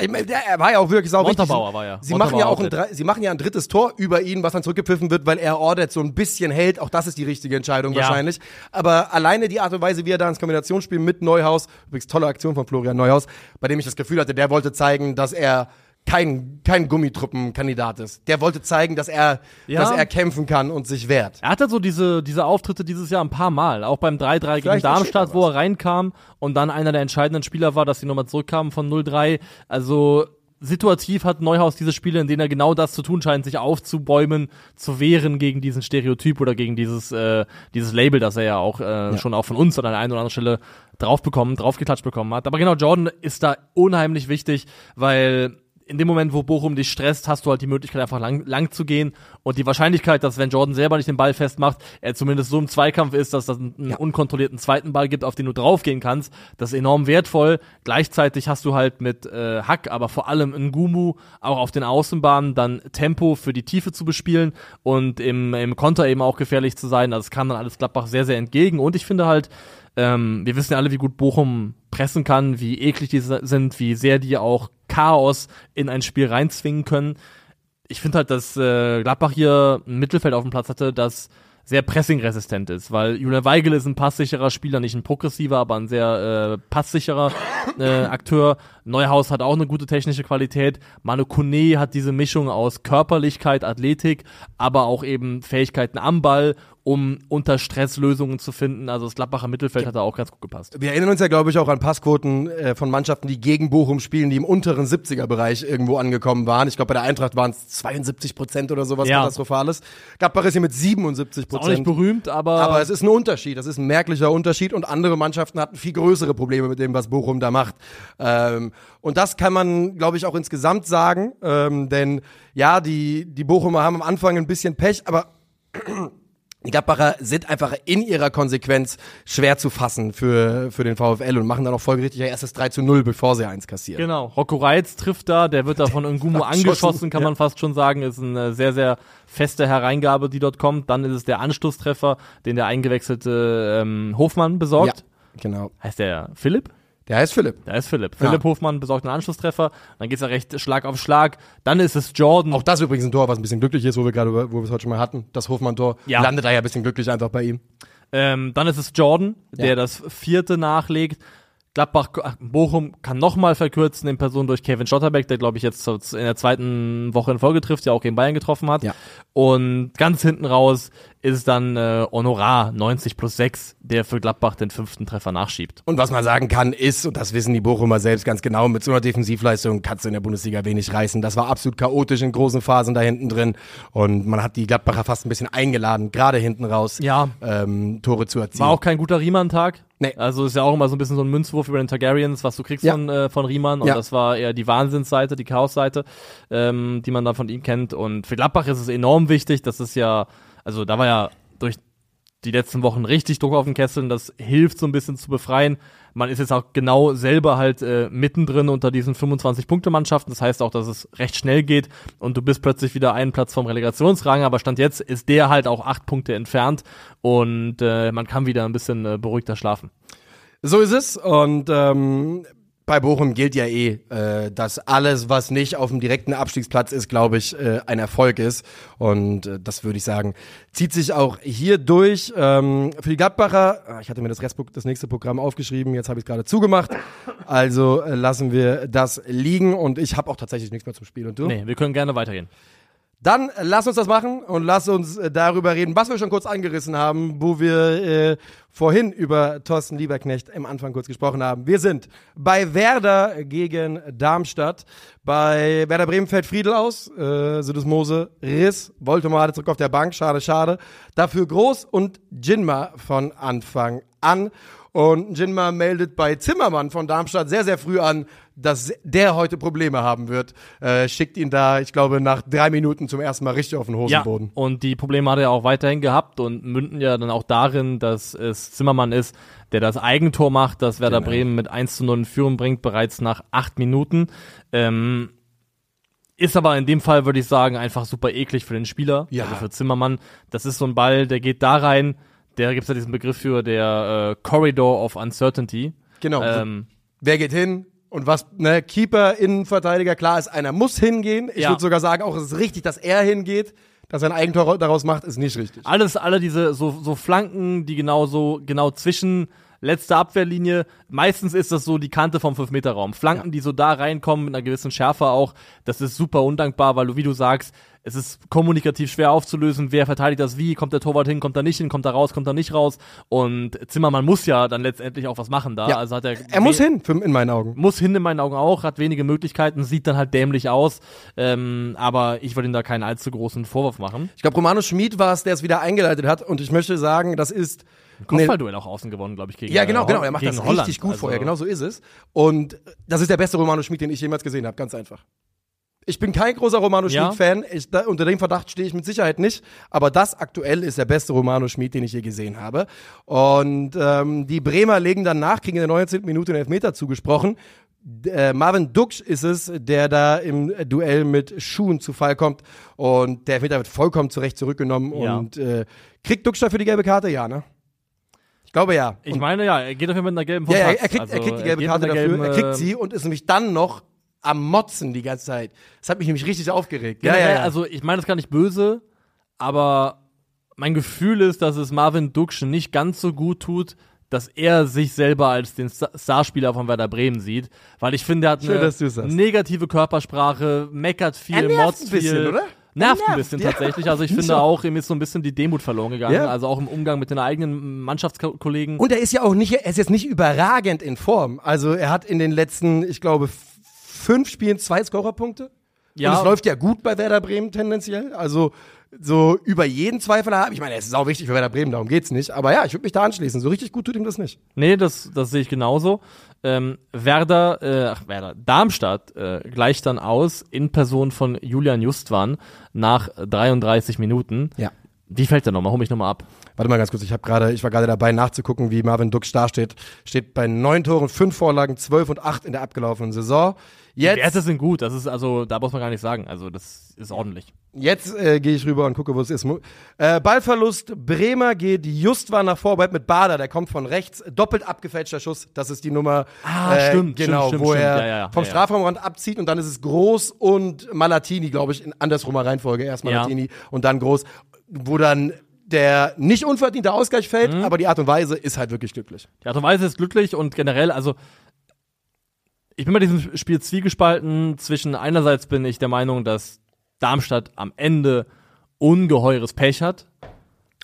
Er war ja auch wirklich sau wichtig. Montabaur war ja. Sie machen ja auch ein, sie machen ja ein drittes Tor über ihn, was dann zurückgepfiffen wird, weil er Ordet so ein bisschen hält. Auch das ist die richtige Entscheidung Ja. wahrscheinlich. Aber alleine die Art und Weise, wie er da ins Kombinationsspiel mit Neuhaus, übrigens tolle Aktion von Florian Neuhaus, bei dem ich das Gefühl hatte, der wollte zeigen, dass er kein, kein Gummitruppenkandidat ist. Der wollte zeigen, dass er, Ja. dass er kämpfen kann und sich wehrt. Er hatte so diese, diese Auftritte dieses Jahr ein paar Mal, auch beim 3-3 gegen Darmstadt, wo er reinkam und dann einer der entscheidenden Spieler war, dass sie nochmal zurückkamen von 0-3. Also situativ hat Neuhaus diese Spiele, in denen er genau das zu tun scheint, sich aufzubäumen, zu wehren gegen diesen Stereotyp oder gegen dieses, äh, dieses Label, das er ja auch äh, schon auch von uns an der einen oder anderen Stelle drauf bekommen, draufgeklatscht bekommen hat. Aber genau, Jordan ist da unheimlich wichtig, weil in dem Moment, wo Bochum dich stresst, hast du halt die Möglichkeit, einfach lang, lang zu gehen. Und die Wahrscheinlichkeit, dass wenn Jordan selber nicht den Ball festmacht, er zumindest so im Zweikampf ist, dass das einen, einen unkontrollierten zweiten Ball gibt, auf den du draufgehen kannst, das ist enorm wertvoll. Gleichzeitig hast du halt mit äh, Hack, aber vor allem in Gumu auch auf den Außenbahnen dann Tempo für die Tiefe zu bespielen und im, im Konter eben auch gefährlich zu sein. Also es kam dann alles Gladbach sehr, sehr entgegen. Und ich finde halt, ähm, wir wissen ja alle, wie gut Bochum pressen kann, wie eklig die sind, wie sehr die auch Chaos in ein Spiel reinzwingen können. Ich finde halt, dass äh, Gladbach hier ein Mittelfeld auf dem Platz hatte, das sehr pressingresistent ist, weil Julian Weigel ist ein passsicherer Spieler, nicht ein progressiver, aber ein sehr äh, passsicherer äh, Akteur. Neuhaus hat auch eine gute technische Qualität. Manu Kone hat diese Mischung aus Körperlichkeit, Athletik, aber auch eben Fähigkeiten am Ball, um unter Stress Lösungen zu finden. Also das Gladbacher Mittelfeld hat da auch ganz gut gepasst. Wir erinnern uns ja, glaube ich, auch an Passquoten äh, von Mannschaften, die gegen Bochum spielen, die im unteren 70er-Bereich irgendwo angekommen waren. Ich glaube, bei der Eintracht waren es 72 Prozent oder sowas Ja. Katastrophales. Gladbach ist hier mit 77 Auch nicht Prozent. berühmt, aber, Aber es ist ein Unterschied, das ist ein merklicher Unterschied und andere Mannschaften hatten viel größere Probleme mit dem, was Bochum da macht. Ähm, und das kann man, glaube ich, auch insgesamt sagen, ähm, denn ja, die, die Bochumer haben am Anfang ein bisschen Pech, aber die Gladbacher sind einfach in ihrer Konsequenz schwer zu fassen für, für den VfL und machen dann auch folgerichtig ihr erstes 3 zu 0, bevor sie eins kassieren. Genau, Rocco Reitz trifft da, der wird da von Ngumu angeschossen, kann ja. man fast schon sagen, ist eine sehr, sehr feste Hereingabe, die dort kommt. Dann ist es der Anschlusstreffer, den der eingewechselte ähm, Hofmann Ja, besorgt. genau. Heißt der Philipp? Der heißt Philipp. Da ist Philipp. Ja. Philipp Hofmann besorgt einen Anschlusstreffer, dann geht's ja recht Schlag auf Schlag. Dann ist es Jordan. Auch das übrigens ein Tor, was ein bisschen glücklich ist, wo wir gerade, wo wir es heute schon mal hatten. Das Hofmann-Tor Ja. landet da ja ein bisschen glücklich einfach bei ihm. Ähm, dann ist es Jordan, der Ja. das vierte nachlegt. Gladbach, ach, Bochum kann nochmal verkürzen in Person durch Kevin Schotterbeck, der glaube ich jetzt in der zweiten Woche in Folge trifft, ja auch gegen Bayern getroffen hat. Ja. Und ganz hinten raus ist dann äh, Honorar 90 plus 6, der für Gladbach den fünften Treffer nachschiebt. Und was man sagen kann, ist, und das wissen die Bochumer selbst ganz genau, mit so einer Defensivleistung kannst du in der Bundesliga wenig reißen. Das war absolut chaotisch in großen Phasen da hinten drin. Und man hat die Gladbacher fast ein bisschen eingeladen, gerade hinten raus, Ja. ähm, Tore zu erzielen. War auch kein guter Riemann-Tag. Nee. Also ist ja auch immer so ein bisschen so ein Münzwurf über den Targaryens, was du kriegst Ja. von, äh, von Riemann. Und Ja. das war eher die Wahnsinnsseite, die Chaosseite, ähm, die man dann von ihm kennt. Und für Gladbach ist es enorm wichtig. Das ist ja, also da war ja durch die letzten Wochen richtig Druck auf den Kessel. und Das hilft so ein bisschen zu befreien. Man ist jetzt auch genau selber halt äh, mittendrin unter diesen 25-Punkte-Mannschaften. Das heißt auch, dass es recht schnell geht und du bist plötzlich wieder einen Platz vom Relegationsrang. Aber Stand jetzt ist der halt auch acht Punkte entfernt und äh, man kann wieder ein bisschen äh, beruhigter schlafen. So ist es. Und ähm, bei Bochum gilt ja eh, äh, dass alles, was nicht auf dem direkten Abstiegsplatz ist, glaube ich, äh, ein Erfolg ist. Und äh, das würde ich sagen, zieht sich auch hier durch. Ähm, für die Gladbacher, ah, ich hatte mir das, Restprogramm, das nächste Programm aufgeschrieben, jetzt habe ich es gerade zugemacht. Also äh, lassen wir das liegen und ich habe auch tatsächlich nichts mehr zum Spiel. Und du? Nee, wir können gerne weitergehen. Dann äh, lass uns das machen und lass uns äh, darüber reden, was wir schon kurz angerissen haben, wo wir äh, vorhin über Thorsten Lieberknecht im Anfang kurz gesprochen haben. Wir sind bei Werder gegen Darmstadt. Bei Werder Bremen fällt Friedel aus, äh, Mose Riss, Voltomade zurück auf der Bank, schade, schade. Dafür Groß und Jinma von Anfang an. Und Jinma meldet bei Zimmermann von Darmstadt sehr, sehr früh an, dass der heute Probleme haben wird. Äh, schickt ihn da, ich glaube, nach drei Minuten zum ersten Mal richtig auf den Hosenboden. Ja, und die Probleme hat er auch weiterhin gehabt und münden ja dann auch darin, dass es Zimmermann ist, der das Eigentor macht, das Werder Genau. Bremen mit 1 zu 0 in Führung bringt, bereits nach acht Minuten. Ähm, ist aber in dem Fall, würde ich sagen, einfach super eklig für den Spieler, Ja. also für Zimmermann. Das ist so ein Ball, der geht da rein, der gibt's ja diesen Begriff für, der äh, Corridor of Uncertainty. Genau. Ähm, Wer geht hin? Und was, ne, Keeper, Innenverteidiger, klar ist, einer muss hingehen. Ich Ja. würde sogar sagen, auch es ist richtig, dass er hingeht. Dass er ein Eigentor daraus macht, ist nicht richtig. alles, alle diese so, so Flanken, die genau so, genau zwischen letzter Abwehrlinie, meistens ist das so die Kante vom 5-Meter-Raum. Flanken, die so da reinkommen mit einer gewissen Schärfe auch, das ist super undankbar, weil du, wie du sagst, es ist kommunikativ schwer aufzulösen, wer verteidigt das wie, kommt der Torwart hin, kommt er nicht hin, kommt er raus, kommt er nicht raus und Zimmermann muss ja dann letztendlich auch was machen da, Ja. also hat er Er muss hin, in meinen Augen. muss hin in meinen Augen auch, hat wenige Möglichkeiten, sieht dann halt dämlich aus, ähm, aber ich würde ihm da keinen allzu großen Vorwurf machen. Ich glaube, Romano Schmid war es, der es wieder eingeleitet hat. Und ich möchte sagen, das ist. Kopfballduell auch außen gewonnen, glaube ich, gegen Ja, genau, genau. Er macht das Holland. richtig gut Also- vorher. Genau so ist es. Und das ist der beste Romano Schmid, den ich jemals gesehen habe. Ganz einfach. Ich bin kein großer Romano Ja. Schmid-Fan. Ich- Unter dem Verdacht stehe ich mit Sicherheit nicht. Aber das aktuell ist der beste Romano Schmid, den ich je gesehen habe. Und ähm, die Bremer legen dann nach, kriegen in der 19. Minute den Elfmeter zugesprochen. Äh, Marvin Duksch ist es, der da im Duell mit Schuhen zu Fall kommt. Und der Elfmeter wird vollkommen zurecht zurückgenommen. Ja. Und äh, kriegt Duksch dafür die gelbe Karte? Ja, ne? Ich glaube ja. Ich Und- meine, ja, er geht auf jeden Fall mit einer gelben vom ja, er kriegt, Also, er kriegt die gelbe Karte dafür, gelben, er kriegt äh, sie und ist nämlich dann noch am Motzen die ganze Zeit. Das hat mich nämlich richtig aufgeregt. Generell, Also ich meine das gar nicht böse, aber mein Gefühl ist, dass es Marvin Duksch nicht ganz so gut tut, dass er sich selber als den Sta- Starspieler von Werder Bremen sieht, weil ich finde, er hat Schön, eine sagst. negative Körpersprache, meckert viel, Er nervt motzt ein bisschen, viel. oder? Nervt Er ein nervt, bisschen ja. tatsächlich. Also ich finde auch, ihm ist so ein bisschen die Demut verloren gegangen. Ja. Also auch im Umgang mit den eigenen Mannschaftskollegen. Und er ist ja auch nicht, er ist jetzt nicht überragend in Form. Also er hat in den letzten, ich glaube, fünf Spielen zwei Scorerpunkte. Ja. Und es läuft ja gut bei Werder Bremen tendenziell. Also so über jeden Zweifel haben. Ich meine, es ist auch wichtig für Werder Bremen, darum geht's nicht. Aber ja, ich würde mich da anschließen. So richtig gut tut ihm das nicht. Nee, das, das sehe ich genauso. Ähm, Werder, äh, ach Werder, Darmstadt äh, gleicht dann aus in Person von Julian Justwan nach 33 Minuten. Ja. Wie fällt der nochmal? Hol mich nochmal ab. Warte mal ganz kurz, ich habe gerade, ich war gerade dabei nachzugucken, wie Marvin Dux dasteht. Steht bei neun Toren, fünf Vorlagen, zwölf und acht in der abgelaufenen Saison. Die Werte Jetzt, sind gut, das ist also, da muss man gar nicht sagen. Also das ist ordentlich. jetzt äh, gehe ich rüber und gucke, wo es ist. Äh, Ballverlust, Bremer geht Justwan nach Vorarbeit mit Bader, der kommt von rechts, doppelt abgefälschter Schuss, das ist die Nummer, Ah, äh, stimmt, genau, stimmt, wo stimmt, er ja, ja, vom ja. Strafraumrand abzieht und dann ist es Groß und Malatini, glaube ich, in andersrumer Reihenfolge, erst. Malatini und dann Groß, wo dann der nicht unverdiente Ausgleich fällt, aber die Art und Weise ist halt wirklich glücklich. Die Art und Weise ist glücklich und generell, also ich bin bei diesem Spiel zwiegespalten zwischen einerseits bin ich der Meinung, dass Darmstadt am Ende ungeheures Pech hat.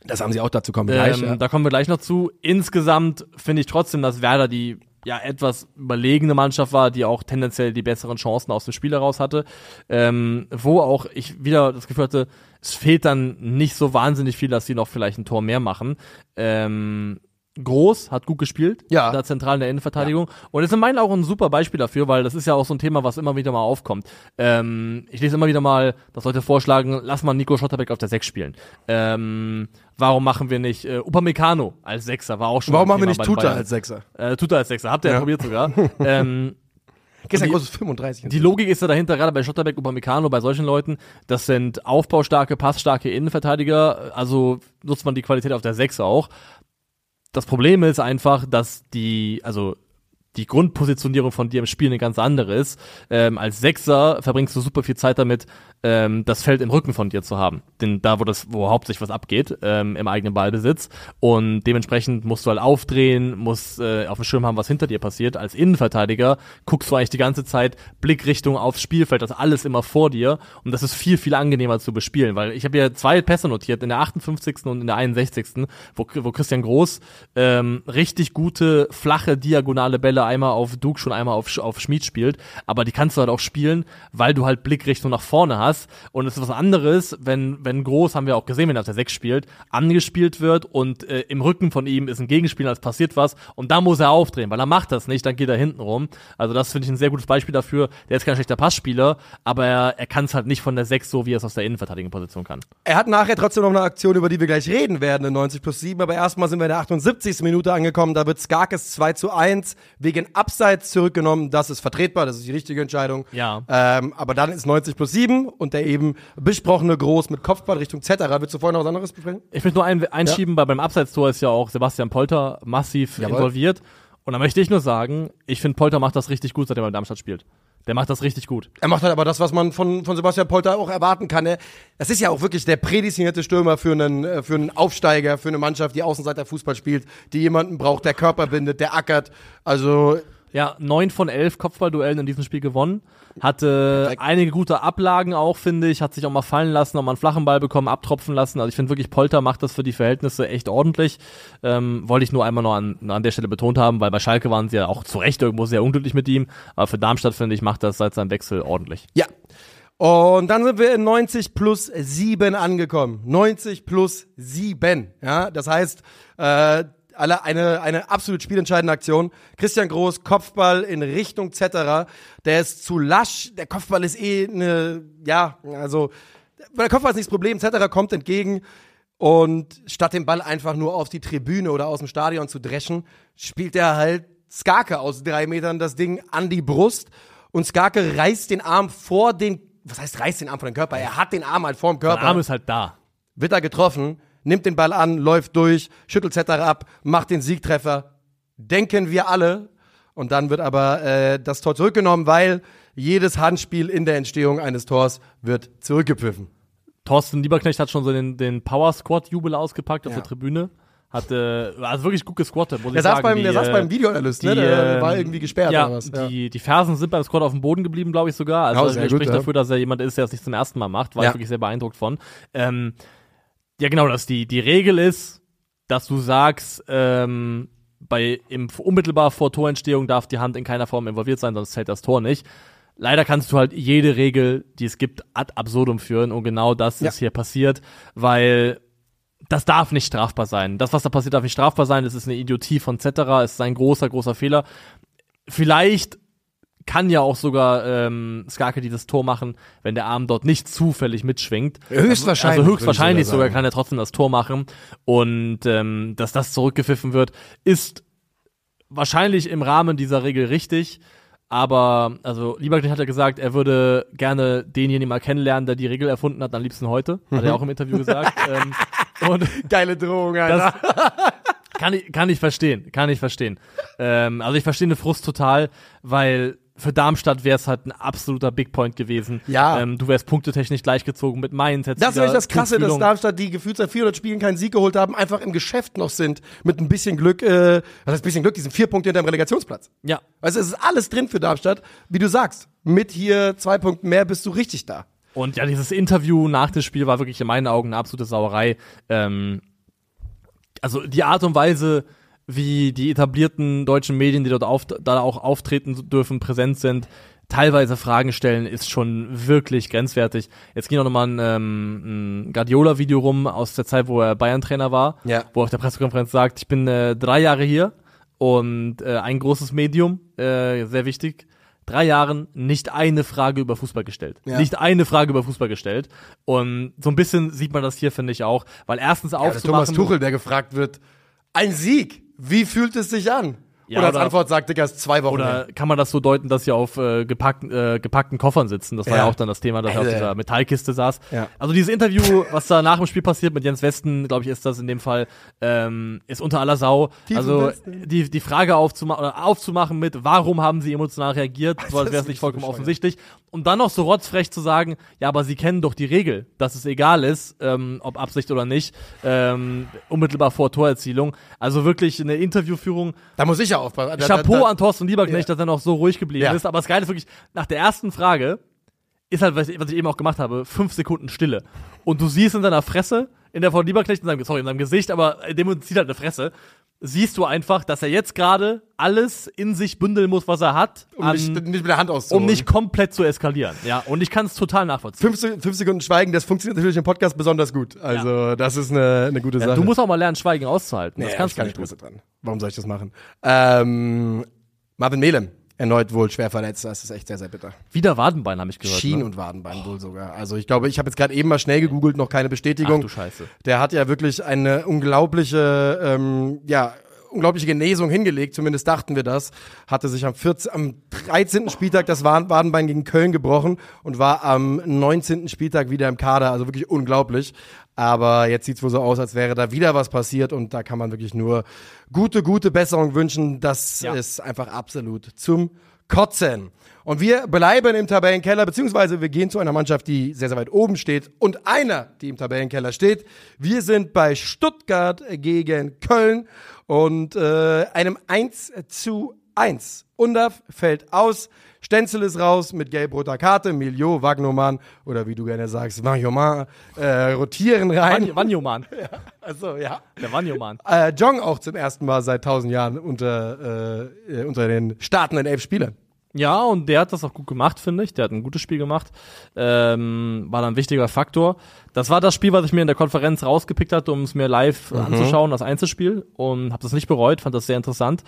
Das haben sie auch dazu kommen gleich. Ähm, ja. Da kommen wir gleich noch zu. Insgesamt finde ich trotzdem, dass Werder die ja etwas überlegene Mannschaft war, die auch tendenziell die besseren Chancen aus dem Spiel heraus hatte. Ähm, wo auch ich wieder das Gefühl hatte, es fehlt dann nicht so wahnsinnig viel, dass sie noch vielleicht ein Tor mehr machen. Ähm, Groß hat gut gespielt, Ja. da zentral in der Innenverteidigung. Und ist in meinen Augen ein super Beispiel dafür, weil das ist ja auch so ein Thema, was immer wieder mal aufkommt. Ähm, ich lese immer wieder mal, dass Leute vorschlagen, lass mal Nico Schotterbeck auf der 6 spielen. Ähm, warum machen wir nicht äh, Upamecano als Sechser? War auch schon Warum machen wir Thema nicht bei den Tuta als Sechser? Äh, Tuta als Sechser, habt ihr ja Ja. probiert sogar. ähm, Gestern die- großes 35. die Logik ist ja dahinter, gerade bei Schotterbeck, Upamecano, bei solchen Leuten, das sind aufbaustarke, passstarke Innenverteidiger, also nutzt man die Qualität auf der 6 auch. Das Problem ist einfach, dass die, also die Grundpositionierung von dir im Spiel eine ganz andere ist. Ähm, als Sechser verbringst du super viel Zeit damit, ähm, das Feld im Rücken von dir zu haben. Denn da, wo das, wo hauptsächlich was abgeht, ähm, im eigenen Ballbesitz. Und dementsprechend musst du halt aufdrehen, musst äh, auf dem Schirm haben, was hinter dir passiert. Als Innenverteidiger guckst du eigentlich die ganze Zeit Blickrichtung aufs Spielfeld, das alles immer vor dir. Und das ist viel, viel angenehmer zu bespielen, weil ich habe hier zwei Pässe notiert, in der 58. und in der 61., wo, wo Christian Groß ähm, richtig gute, flache, diagonale Bälle einmal auf Duke schon einmal auf, auf Schmied spielt. Aber die kannst du halt auch spielen, weil du halt Blickrichtung nach vorne hast. Und es ist was anderes, wenn, wenn Groß, haben wir auch gesehen, wenn er auf der 6 spielt, angespielt wird und äh, im Rücken von ihm ist ein Gegenspieler, es passiert was und da muss er aufdrehen, weil er macht das nicht, dann geht er hinten rum. Also das finde ich ein sehr gutes Beispiel dafür. Der ist kein schlechter Passspieler, aber er, er kann es halt nicht von der 6 so, wie er es aus der Innenverteidigungsposition kann. Er hat nachher trotzdem noch eine Aktion, über die wir gleich reden werden in 90 plus 7, aber erstmal sind wir in der 78. Minute angekommen, da wird Skarkes 2 zu 1 wegen Abseits zurückgenommen, das ist vertretbar, das ist die richtige Entscheidung. Ja. Ähm, aber dann ist 90 plus 7 und der eben besprochene Groß mit Kopfball Richtung Zetterer. Willst du vorher noch was anderes besprechen? Ich möchte nur ein, einschieben, weil beim Abseitstor ist ja auch Sebastian Polter massiv Jawohl. involviert. Und da möchte ich nur sagen, ich finde Polter macht das richtig gut, seitdem er bei Darmstadt spielt. Der macht das richtig gut. Er macht halt aber das, was man von, von Sebastian Polter auch erwarten kann. Er- Das ist ja auch wirklich der prädestinierte Stürmer für einen, äh, für einen Aufsteiger, für eine Mannschaft, die Außenseiter Fußball spielt, die jemanden braucht, der Körper bindet, der ackert. Also Ja, neun von elf Kopfballduellen in diesem Spiel gewonnen. Hatte Perfekt. einige gute Ablagen auch, finde ich. Hat sich auch mal fallen lassen, auch mal einen flachen Ball bekommen, abtropfen lassen. Also ich finde wirklich, Polter macht das für die Verhältnisse echt ordentlich. Ähm, wollte ich nur einmal noch an, an der Stelle betont haben, weil bei Schalke waren sie ja auch zu Recht irgendwo sehr unglücklich mit ihm. Aber für Darmstadt, finde ich, macht das seit seinem Wechsel ordentlich. Ja. Und dann sind wir in 90 plus 7 angekommen. 90 plus 7. Ja, das heißt, äh, alle eine, eine absolut spielentscheidende Aktion. Christian Groß, Kopfball in Richtung Zetterer. Der ist zu lasch. Der Kopfball ist eh eine, ja, also, der Kopfball ist nicht das Problem. Zetterer kommt entgegen. Und statt den Ball einfach nur auf die Tribüne oder aus dem Stadion zu dreschen, spielt er halt Skarke aus drei Metern das Ding an die Brust. Und Skarke reißt den Arm vor den, was heißt reißt den Arm vor den Körper? Er hat den Arm halt vorm Der Körper. Arm ist halt da. wird er getroffen, nimmt den Ball an, läuft durch, schüttelt Zetter ab, macht den Siegtreffer. Denken wir alle. Und dann wird aber äh, das Tor zurückgenommen, weil jedes Handspiel in der Entstehung eines Tors wird zurückgepfiffen. Thorsten Lieberknecht hat schon so den, den Power Squad Jubel ausgepackt auf Ja. der Tribüne. Hat äh, also wirklich gut gesquattet, muss Der ich saß sagen. beim, Die, der saß äh, beim Videoanalyst, ne? Der war irgendwie gesperrt ja, oder was. Die, die Fersen sind beim Squad auf dem Boden geblieben, glaube ich sogar. Also Ja, spricht ja. dafür, dass er jemand ist, der es nicht zum ersten Mal macht. War Ja. ich wirklich sehr beeindruckt von. Ähm, ja, genau, dass die, die Regel ist, dass du sagst, ähm, bei im unmittelbar vor Torentstehung darf die Hand in keiner Form involviert sein, sonst zählt das Tor nicht. Leider kannst du halt jede Regel, die es gibt, ad absurdum führen und genau das Ja. ist hier passiert, weil das darf nicht strafbar sein. Das, was da passiert, darf nicht strafbar sein. Das ist eine Idiotie von Cetera. Es ist ein großer, großer Fehler. Vielleicht kann ja auch sogar ähm, Skarke dieses Tor machen, wenn der Arm dort nicht zufällig mitschwingt. Höchstwahrscheinlich, Also würde höchstwahrscheinlich ich sogar kann er trotzdem das Tor machen. Und ähm, dass das zurückgepfiffen wird, ist wahrscheinlich im Rahmen dieser Regel richtig. Aber, also, Lieberknecht hat ja gesagt, er würde gerne denjenigen mal kennenlernen, der die Regel erfunden hat, am liebsten heute. Hat er auch im Interview gesagt. ähm, und Geile Drohung, Alter. kann ich, kann ich verstehen, kann ich verstehen. Ähm, also ich verstehe den Frust total, weil für Darmstadt wäre es halt ein absoluter Big Point gewesen. Ja. Ähm, du wärst punktetechnisch gleichgezogen mit Mainz. Das ist nämlich das Krasse, dass. Darmstadt, die gefühlt seit 400 Spielen keinen Sieg geholt haben, einfach im Geschäft noch sind. Mit ein bisschen Glück, äh, was heißt ein bisschen Glück, die sind vier Punkte hinter dem Relegationsplatz. Ja. Also es ist alles drin für Darmstadt, wie du sagst. Mit hier zwei Punkten mehr bist du richtig da. Und ja, dieses Interview nach dem Spiel war wirklich in meinen Augen eine absolute Sauerei. Ähm, also die Art und Weise, wie die etablierten deutschen Medien, die dort auf, da auch auftreten dürfen, präsent sind, teilweise Fragen stellen, ist schon wirklich grenzwertig. Jetzt ging auch nochmal ein, ähm, ein Guardiola-Video rum aus der Zeit, wo er Bayern-Trainer war, Ja. wo er auf der Pressekonferenz sagt, ich bin äh, drei Jahre hier und äh, ein großes Medium, äh, sehr wichtig, drei Jahren nicht eine Frage über Fußball gestellt. Ja. Nicht eine Frage über Fußball gestellt. Und so ein bisschen sieht man das hier, finde ich auch. Weil erstens Ja, der aufzumachen... Thomas Tuchel, der gefragt wird, ein Sieg, wie fühlt es sich an? Ja, oder als oder- Antwort sagt Digga, ist zwei Wochen Oder hin. kann man das so deuten, dass sie auf äh, gepackten, äh, gepackten Koffern sitzen? Das war Ja. ja, auch dann das Thema, dass er auf Also- dieser Metallkiste saß. Ja. Also dieses Interview, was da nach dem Spiel passiert mit Jens Westen, glaube ich, ist das in dem Fall, ähm, ist unter aller Sau. Tiefen also Westen. die, die Frage aufzuma oder aufzumachen mit, warum haben sie emotional reagiert, so als das wäre es nicht vollkommen bescheuert. offensichtlich. Und dann noch so rotzfrech zu sagen, ja, aber sie kennen doch die Regel, dass es egal ist, ähm, ob Absicht oder nicht, ähm, unmittelbar vor Torerzielung. Also wirklich eine Interviewführung, Da muss ich ja aufpassen. Chapeau an Thorsten Lieberknecht, Ja. dass er noch so ruhig geblieben Ja. ist. Aber das Geile ist wirklich, nach der ersten Frage ist halt, was ich, was ich eben auch gemacht habe, fünf Sekunden Stille. Und du siehst in seiner Fresse, in der von Lieberknecht, in seinem, sorry, in seinem Gesicht, aber in dem zieht halt eine Fresse, siehst du einfach, dass er jetzt gerade alles in sich bündeln muss, was er hat, um an, nicht, nicht mit der Hand auszuholen. um nicht komplett zu eskalieren. Ja, und ich kann es total nachvollziehen. Fünf, fünf Sekunden Schweigen, das funktioniert natürlich im Podcast besonders gut. Also, das ist eine, eine gute Ja, Sache. du musst auch mal lernen, Schweigen auszuhalten. Nee, das kannst hab du ich nicht keine gut. Dran. Warum soll ich das machen? Ähm, Marvin Melem, erneut wohl schwer verletzt. Das ist echt sehr, sehr bitter. Wieder Wadenbein, habe ich gehört. Schien ne? und Wadenbein wohl sogar. Also ich glaube, ich habe jetzt gerade eben mal schnell gegoogelt, noch keine Ach Bestätigung. du Scheiße. Der hat ja wirklich eine unglaubliche, ähm, ja, unglaubliche Genesung hingelegt, zumindest dachten wir das. Hatte sich am, 14, am 13. Spieltag das Waden- Wadenbein gegen Köln gebrochen und war am 19. Spieltag wieder im Kader. Also wirklich unglaublich. Aber jetzt sieht's wohl so aus, als wäre da wieder was passiert und da kann man wirklich nur gute, gute Besserung wünschen. Das Ja. ist einfach absolut zum Kotzen. Und wir bleiben im Tabellenkeller, beziehungsweise wir gehen zu einer Mannschaft, die sehr, sehr weit oben steht und einer, die im Tabellenkeller steht. Wir sind bei Stuttgart gegen Köln und äh, einem 1 zu 1. Undaf fällt aus, Stenzel ist raus mit gelb-roter Karte, Milio, Wagnoman oder wie du gerne sagst, Wagnoman, äh, rotieren rein. Van- Vanjoman. Also, ja. Der Vanjoman. Äh, Jong auch zum ersten Mal seit tausend Jahren unter, äh, äh, unter den startenden elf Spielern. Ja, und der hat das auch gut gemacht, finde ich. Der hat ein gutes Spiel gemacht. Ähm, war da ein wichtiger Faktor. Das war das Spiel, was ich mir in der Konferenz rausgepickt hatte, um es mir live anzuschauen, das Einzelspiel. Und habe das nicht bereut, fand das sehr interessant.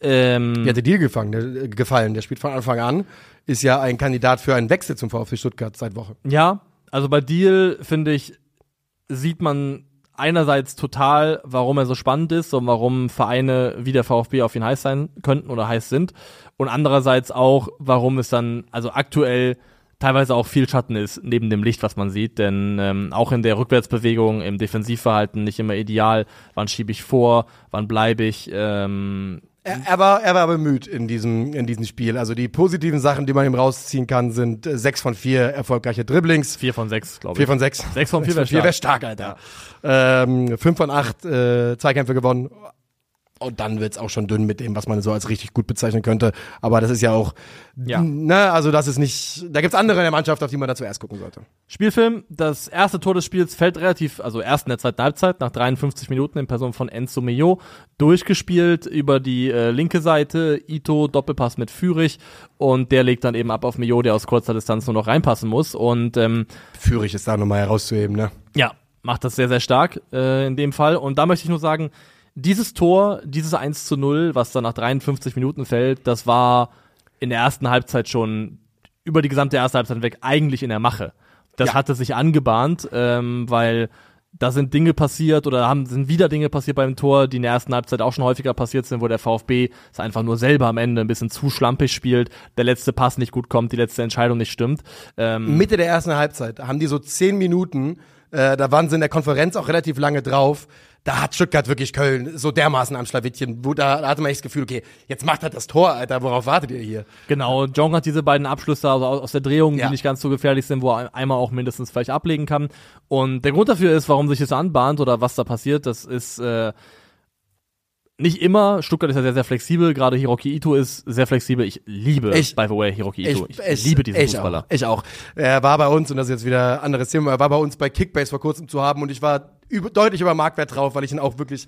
Ähm, Wie hat der Deal gefangen, der, äh, gefallen? Der spielt von Anfang an, ist ja ein Kandidat für einen Wechsel zum VfB Stuttgart seit Woche. Ja, also bei Deal, finde ich, sieht man einerseits total, warum er so spannend ist und warum Vereine wie der VfB auf ihn heiß sein könnten oder heiß sind. Und andererseits auch, warum es dann, also aktuell teilweise auch viel Schatten ist neben dem Licht, was man sieht. Denn ähm, auch in der Rückwärtsbewegung, im Defensivverhalten nicht immer ideal. Wann schiebe ich vor? Wann bleibe ich? Ähm, Er, er, war, er war bemüht in diesem, in diesem Spiel. Also die positiven Sachen, die man ihm rausziehen kann, sind äh, sechs von vier erfolgreiche Dribblings. vier von sechs, glaube ich. Vier von sechs. Sechs von vier wäre stark. wäre stark, Alter. Ähm, fünf von acht äh, Zweikämpfe gewonnen. Und dann wird's auch schon dünn mit dem, was man so als richtig gut bezeichnen könnte. Aber das ist ja auch, Ja. ne, also das ist nicht, da gibt's andere in der Mannschaft, auf die man da zuerst gucken sollte. Spielfilm, das erste Tor des Spiels fällt relativ, also erst in der zweiten Halbzeit, nach 53 Minuten in Person von Enzo Mio, durchgespielt über die äh, linke Seite, Ito, Doppelpass mit Fürich und der legt dann eben ab auf Mio, der aus kurzer Distanz nur noch reinpassen muss und ähm, Führig ist da nochmal herauszuheben, ne? ja, macht das sehr, sehr stark äh, in dem Fall. Und da möchte ich nur sagen, dieses Tor, dieses 1 zu 0, was dann nach 53 Minuten fällt, das war in der ersten Halbzeit schon über die gesamte erste Halbzeit weg eigentlich in der Mache. Das Ja. hatte sich angebahnt, ähm, weil da sind Dinge passiert oder haben, sind wieder Dinge passiert beim Tor, die in der ersten Halbzeit auch schon häufiger passiert sind, wo der VfB es einfach nur selber am Ende ein bisschen zu schlampig spielt, der letzte Pass nicht gut kommt, die letzte Entscheidung nicht stimmt. Ähm, Mitte der ersten Halbzeit haben die so zehn Minuten Äh, da waren sie in der Konferenz auch relativ lange drauf. Da hat Stuttgart wirklich Köln so dermaßen am Schlawittchen, wo da, hatte man echt das Gefühl, okay, jetzt macht er das Tor, Alter, worauf wartet ihr hier? Genau, Jong hat diese beiden Abschlüsse also aus aus der Drehung, Ja. die nicht ganz so gefährlich sind, wo er einmal auch mindestens vielleicht ablegen kann. Und der Grund dafür ist, warum sich das anbahnt oder was da passiert, das ist äh, nicht immer. Stuttgart ist ja sehr, sehr flexibel. Gerade Hiroki Ito ist sehr flexibel. Ich liebe, Ich- by the way, Hiroki Ito. Ich, liebe diesen ich Fußballer. Auch, ich auch. Er war bei uns, und das ist jetzt wieder ein anderes Thema, er war bei uns bei Kickbase vor kurzem zu haben und ich war über, deutlich über Marktwert drauf, weil ich ihn auch wirklich.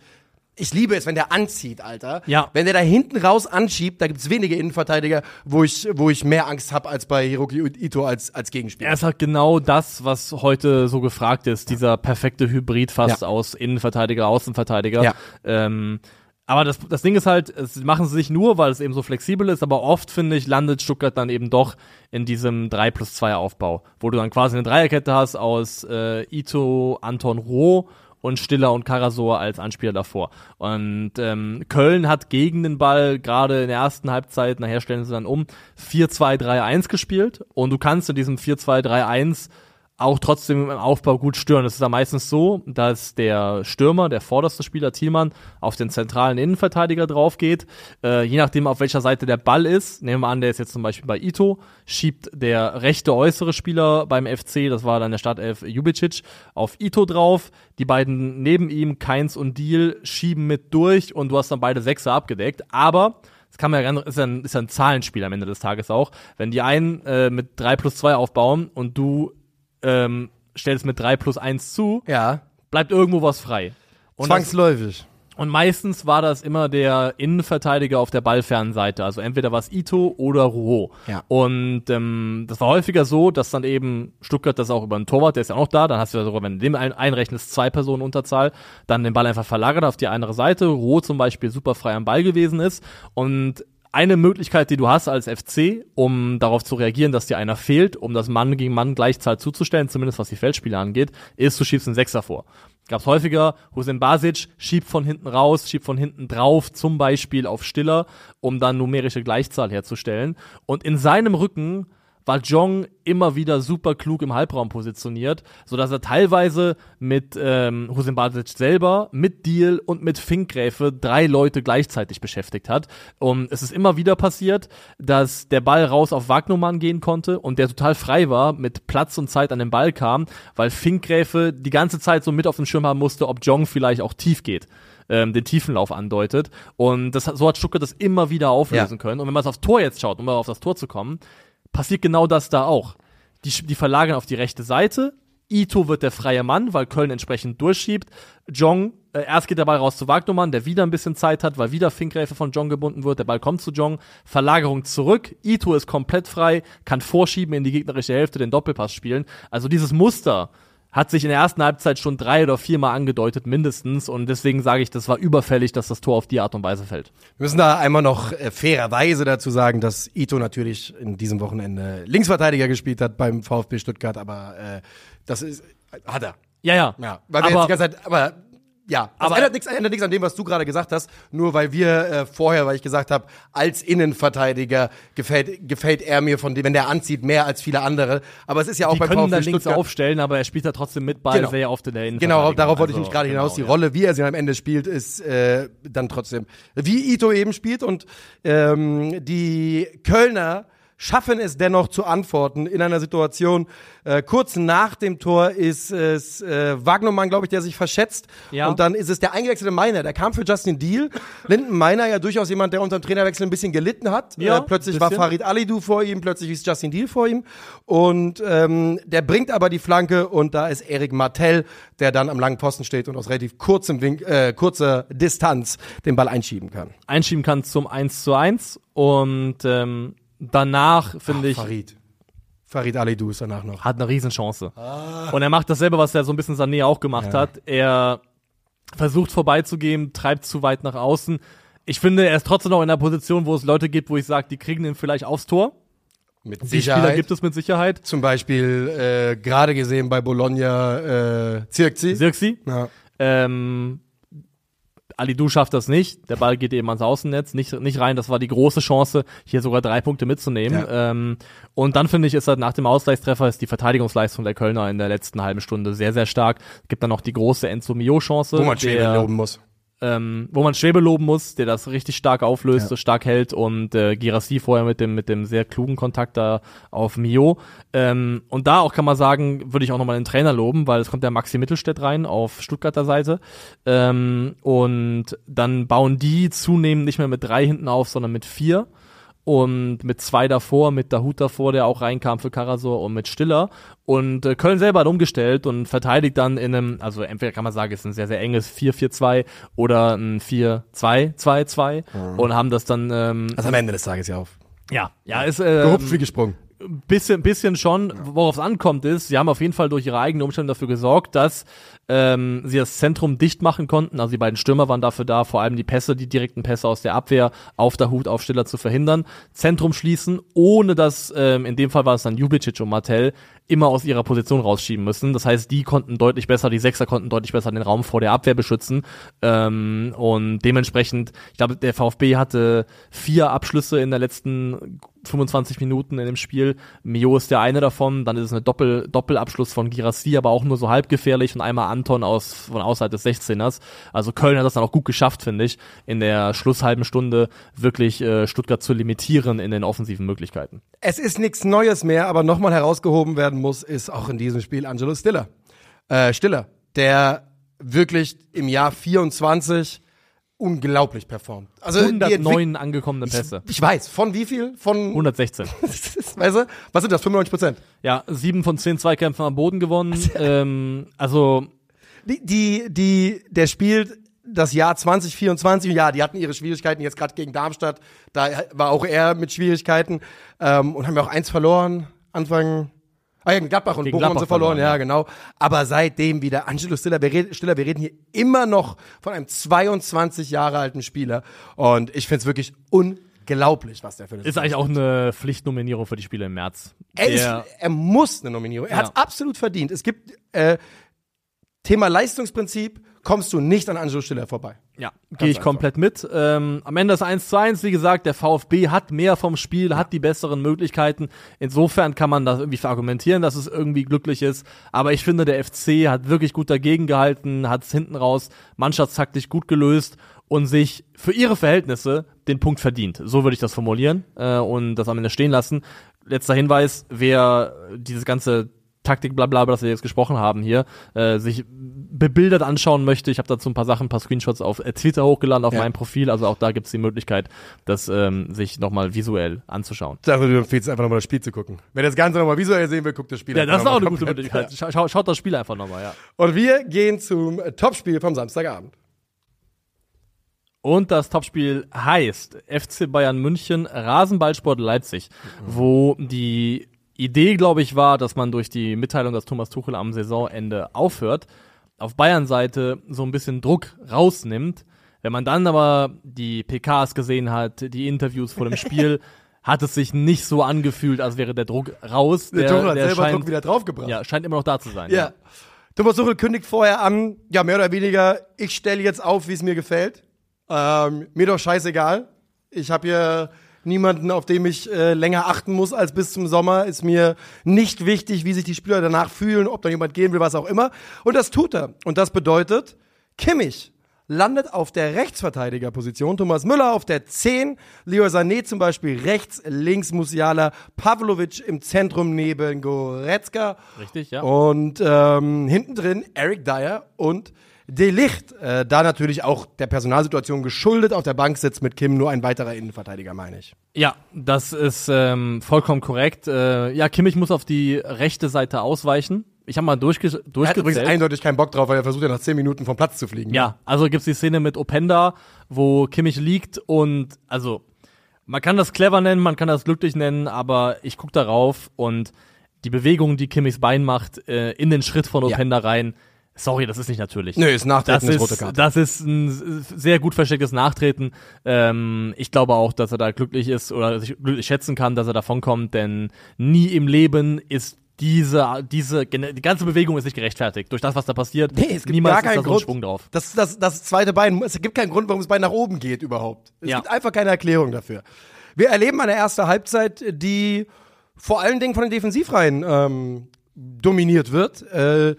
Ich liebe es, wenn der anzieht, Alter. Ja. Wenn der da hinten raus anschiebt, da gibt's wenige Innenverteidiger, wo ich, wo ich mehr Angst habe als bei Hiroki Ito als, als Gegenspieler. Er ist halt genau das, was heute so gefragt ist. Dieser perfekte Hybrid fast Ja. aus Innenverteidiger, Außenverteidiger. Ja. Ähm, aber das, das Ding ist halt, es machen sie nicht nur, weil es eben so flexibel ist, aber oft, finde ich, landet Stuttgart dann eben doch in diesem 3 plus 2 Aufbau, wo du dann quasi eine Dreierkette hast aus äh, Ito, Anton Roh und Stiller und Karasor als Anspieler davor. Und ähm, Köln hat gegen den Ball gerade in der ersten Halbzeit, nachher stellen sie dann um, 4-2-3-1 gespielt und du kannst in diesem 4-2-3-1 auch trotzdem im Aufbau gut stören. Es ist da meistens so, dass der Stürmer, der vorderste Spieler Thielmann, auf den zentralen Innenverteidiger drauf geht. Äh, je nachdem, auf welcher Seite der Ball ist, nehmen wir an, der ist jetzt zum Beispiel bei Ito, schiebt der rechte äußere Spieler beim FC, das war dann der Startelf Jubicic, auf Ito drauf. Die beiden neben ihm, Keins und Deal, schieben mit durch und du hast dann beide Sechser abgedeckt. Aber das kann man ja ganz, ist ja ein, ist ja ein Zahlenspiel am Ende des Tages auch. Wenn die einen äh, mit 3 plus 2 aufbauen und du ähm, stellst mit 3 plus 1 zu, ja. bleibt irgendwo was frei. Und, das, Zwangsläufig. und meistens war das immer der Innenverteidiger auf der ballfernen Seite. Also entweder war es Ito oder Rouault. Ja. Und ähm, das war häufiger so, dass dann eben Stuttgart das auch über einen Torwart, der ist ja auch noch da, dann hast du ja sogar, wenn du dem ein, einrechnest, zwei Personen Unterzahl, dann den Ball einfach verlagert auf die andere Seite. Rouault zum Beispiel super frei am Ball gewesen ist. Und eine Möglichkeit, die du hast als FC, um darauf zu reagieren, dass dir einer fehlt, um das Mann gegen Mann Gleichzahl zuzustellen, zumindest was die Feldspiele angeht, ist, du schiebst einen Sechser vor. Gab's häufiger, Hussein Basic schiebt von hinten raus, schiebt von hinten drauf, zum Beispiel auf Stiller, um dann numerische Gleichzahl herzustellen. Und in seinem Rücken war Jong immer wieder super klug im Halbraum positioniert, so dass er teilweise mit ähm, Hussein Basic selber, mit Deal und mit Finkgräfe drei Leute gleichzeitig beschäftigt hat. Und es ist immer wieder passiert, dass der Ball raus auf Wagnumann gehen konnte und der total frei war, mit Platz und Zeit an den Ball kam, weil Finkgräfe die ganze Zeit so mit auf den Schirm haben musste, ob Jong vielleicht auch tief geht ähm, den Tiefenlauf andeutet. Und das, so hat Stuttgart das immer wieder auflösen Ja. können. Und wenn man es aufs Tor jetzt schaut, um mal auf das Tor zu kommen, passiert genau das da auch. Die, die verlagern auf die rechte Seite. Ito wird der freie Mann, weil Köln entsprechend durchschiebt. Jong, äh, erst geht der Ball raus zu Wagnumann, der wieder ein bisschen Zeit hat, weil wieder Finkgräfe von Jong gebunden wird. Der Ball kommt zu Jong. Verlagerung zurück. Ito ist komplett frei, kann vorschieben in die gegnerische Hälfte, den Doppelpass spielen. Also dieses Muster hat sich in der ersten Halbzeit schon drei oder viermal angedeutet, mindestens. Und deswegen sage ich, das war überfällig, dass das Tor auf die Art und Weise fällt. Wir müssen da einmal noch äh, fairerweise dazu sagen, dass Ito natürlich in diesem Wochenende Linksverteidiger gespielt hat beim VfB Stuttgart, aber äh, das ist, hat er. Ja, ja. Ja, weil wir jetzt aber die ganze Zeit, aber ja, das Aber- ändert nichts ändert nichts an dem, was du gerade gesagt hast, nur weil wir äh, vorher, weil ich gesagt habe, als Innenverteidiger gefällt, gefällt er mir von dem, wenn der anzieht, mehr als viele andere. Aber es ist ja auch die beim können VfB da links Stuttgart. aufstellen, aber er spielt da trotzdem mit Ball Genau. sehr oft in der Genau, Innenverteidigung. darauf wollte ich Also, nämlich gerade genau, hinaus. Die ja. Rolle, wie er sie am Ende spielt, ist äh, dann trotzdem, wie Ito eben spielt. Und ähm, die Kölner schaffen es dennoch zu antworten in einer Situation. Äh, kurz nach dem Tor ist es äh, Wagnermann, glaube ich, der sich verschätzt. Ja. Und dann ist es der eingewechselte Meiner. Der kam für Justin Deal. Linden Meiner ja durchaus jemand, der unter dem Trainerwechsel ein bisschen gelitten hat. Ja, äh, plötzlich war. Farid Alidou vor ihm, plötzlich ist Justin Deal vor ihm. Und ähm, der bringt aber die Flanke und da ist Erik Martell, der dann am langen Posten steht und aus relativ kurzem Wink, äh, kurzer Distanz den Ball einschieben kann. Einschieben kann zum 1 zu 1 und ähm, danach, finde ich, Farid. Farid Alidou ist danach noch. hat eine Riesenchance. Und er macht dasselbe, was er so ein bisschen Sané auch gemacht Ja. hat. Er versucht vorbeizugehen, treibt zu weit nach außen. Ich finde, er ist trotzdem noch in einer Position, wo es Leute gibt, wo ich sage, die kriegen ihn vielleicht aufs Tor. Mit Die Spieler gibt es mit Sicherheit. Zum Beispiel äh, gerade gesehen bei Bologna äh, Zirkzi. Sirksi. Ja. Ähm, Alidou schafft das nicht. Der Ball geht eben ans Außennetz, nicht, nicht rein. Das war die große Chance, hier sogar drei Punkte mitzunehmen. Ja. Ähm, und dann finde ich, ist halt nach dem Ausgleichstreffer ist die Verteidigungsleistung der Kölner in der letzten halben Stunde sehr, sehr stark. Gibt dann noch die große Enzo Mio-Chance. Wo man der- loben muss. Ähm, wo man Schwebe loben muss, der das richtig stark auflöst, Ja. so stark hält und äh, Girassi vorher mit dem mit dem sehr klugen Kontakt da auf Mio. Ähm, und da auch kann man sagen, würde ich auch nochmal den Trainer loben, weil es kommt der Maxi Mittelstädt rein auf Stuttgarter Seite ähm, und dann bauen die zunehmend nicht mehr mit drei hinten auf, sondern mit vier und mit zwei davor, mit Dahut davor, der auch reinkam für Karasor und mit Stiller. Und äh, Köln selber hat umgestellt und verteidigt dann in einem, also entweder kann man sagen, es ist ein sehr, sehr enges 4-4-2 oder ein 4-2-2-2 und haben das dann, ähm, Also am Ende des Tages ja auf. ja, ja, ist äh, Gehupft wie gesprungen. Bisschen, bisschen schon, worauf es ankommt, ist, sie haben auf jeden Fall durch ihre eigenen Umstände dafür gesorgt, dass ähm, sie das Zentrum dicht machen konnten. Also die beiden Stürmer waren dafür da, vor allem die Pässe, die direkten Pässe aus der Abwehr auf der Hut auf Stiller zu verhindern. Zentrum schließen, ohne dass, ähm, in dem Fall war es dann Jublicic und Martell, immer aus ihrer Position rausschieben müssen. Das heißt, die konnten deutlich besser, die Sechser konnten deutlich besser den Raum vor der Abwehr beschützen. Ähm, und dementsprechend, ich glaube, der VfB hatte vier Abschlüsse in der letzten 25 Minuten in dem Spiel. Mio ist der eine davon, dann ist es eine Doppel, Doppelabschluss von Girassi, aber auch nur so halb gefährlich und einmal Anton aus, von außerhalb des 16ers. Also Köln hat das dann auch gut geschafft, finde ich, in der Schlusshalben Stunde wirklich äh, Stuttgart zu limitieren in den offensiven Möglichkeiten. Es ist nichts Neues mehr, aber nochmal herausgehoben werden muss, ist auch in diesem Spiel Angelo Stiller. Äh, Stiller, der wirklich im Jahr 24 unglaublich performt. Also die Entwick- 109 angekommene Pässe. Ich weiß, von wie viel? Von, 116. weißt du, was sind das, 95 Prozent? Ja, sieben von zehn Zweikämpfen am Boden gewonnen. ähm, also Die, die, die, der spielt das Jahr 2024, ja, die hatten ihre Schwierigkeiten jetzt gerade gegen Darmstadt, da war auch er mit Schwierigkeiten ähm, und haben ja auch eins verloren, Anfang, ah ja, gegen Gladbach und Gegen Bochum haben Gladbach sie verloren, verloren, ja, ja. genau. Aber seitdem wieder Angelo Stiller, wir reden, Stiller, wir reden hier immer noch von einem 22 Jahre alten Spieler und ich find's wirklich unglaublich, was der für eine ist eigentlich auch eine Pflichtnominierung für die Spiele im März. er, ist, er muss eine Nominierung. Er Ja. hat's absolut verdient. Es gibt äh, Thema Leistungsprinzip, kommst du nicht an Angelo Stiller vorbei. Ja, gehe ich einfach. komplett mit. Ähm, am Ende ist 1 zu 1, wie gesagt, der VfB hat mehr vom Spiel, hat die besseren Möglichkeiten. Insofern kann man das irgendwie verargumentieren, dass es irgendwie glücklich ist. Aber ich finde, der FC hat wirklich gut dagegen gehalten, hat es hinten raus mannschaftstaktisch gut gelöst und sich für ihre Verhältnisse den Punkt verdient. So würde ich das formulieren äh, und das am Ende stehen lassen. Letzter Hinweis, wer dieses ganze Taktik, bla bla, das wir jetzt gesprochen haben hier, äh, sich bebildert anschauen möchte. Ich habe dazu ein paar Sachen, ein paar Screenshots auf äh, Twitter hochgeladen, auf Ja. meinem Profil. Also auch da gibt's die Möglichkeit, das ähm, sich nochmal visuell anzuschauen. Also du empfiehlst einfach nochmal das Spiel zu gucken. Wer das Ganze nochmal visuell sehen will, guckt das Spiel Ja, das ist auch eine gute. Möglichkeit. Schau, schaut das Spiel einfach nochmal, ja. Und wir gehen zum Topspiel vom Samstagabend. Und das Topspiel heißt FC Bayern München, Rasenballsport Leipzig, wo die Idee, glaube ich, war, dass man durch die Mitteilung, dass Thomas Tuchel am Saisonende aufhört, auf Bayern-Seite so ein bisschen Druck rausnimmt. Wenn man dann aber die PKs gesehen hat, die Interviews vor dem Spiel, hat es sich nicht so angefühlt, als wäre der Druck raus. Der, Tuchel hat der selber scheint, Druck wieder draufgebracht. ja, scheint immer noch da zu sein. Ja. Thomas Tuchel kündigt vorher an, ja, mehr oder weniger, ich stelle jetzt auf, wie es mir gefällt. Ähm, mir doch scheißegal. Ich habe hier niemanden, auf dem ich äh, länger achten muss als bis zum Sommer. Ist mir nicht wichtig, wie sich die Spieler danach fühlen, ob da jemand gehen will, was auch immer. Und das tut er. Und das bedeutet, Kimmich landet auf der Rechtsverteidigerposition, Thomas Müller auf der 10, Leo Sané zum Beispiel rechts, links Musiala, Pavlovic im Zentrum neben Goretzka Richtig, ja. und ähm, hinten drin Eric Dyer und De Licht. Äh, da natürlich auch der Personalsituation geschuldet. Auf der Bank sitzt mit Kim nur ein weiterer Innenverteidiger, meine ich. Ja, das ist ähm, vollkommen korrekt. Äh, ja, Kimmich muss auf die rechte Seite ausweichen. Ich habe mal durchge Er hat übrigens durchgezählt. eindeutig keinen Bock drauf, weil er versucht ja nach 10 Minuten vom Platz zu fliegen. Ja, also gibt's die Szene mit Openda, wo Kimmich liegt und also man kann das clever nennen, man kann das glücklich nennen, aber ich guck darauf und die Bewegung, die Kimmichs Bein macht, äh, in den Schritt von Openda rein, sorry, das ist nicht natürlich. Nö, ist Das nachträglich eine rote ist, Karte. das ist ein sehr gut verstecktes Nachtreten. Ähm, ich glaube auch, dass er da glücklich ist oder sich glücklich schätzen kann, dass er davonkommt, denn nie im Leben ist diese, diese, die ganze Bewegung ist nicht gerechtfertigt durch das, was da passiert. Nee, es gibt Niemals gar ist da keinen so Grund. Schwung drauf. Das, das, das zweite Bein, es gibt keinen Grund, warum das Bein nach oben geht überhaupt. Es Ja. gibt einfach keine Erklärung dafür. Wir erleben eine erste Halbzeit, die vor allen Dingen von den Defensivreihen ähm, dominiert wird. Äh,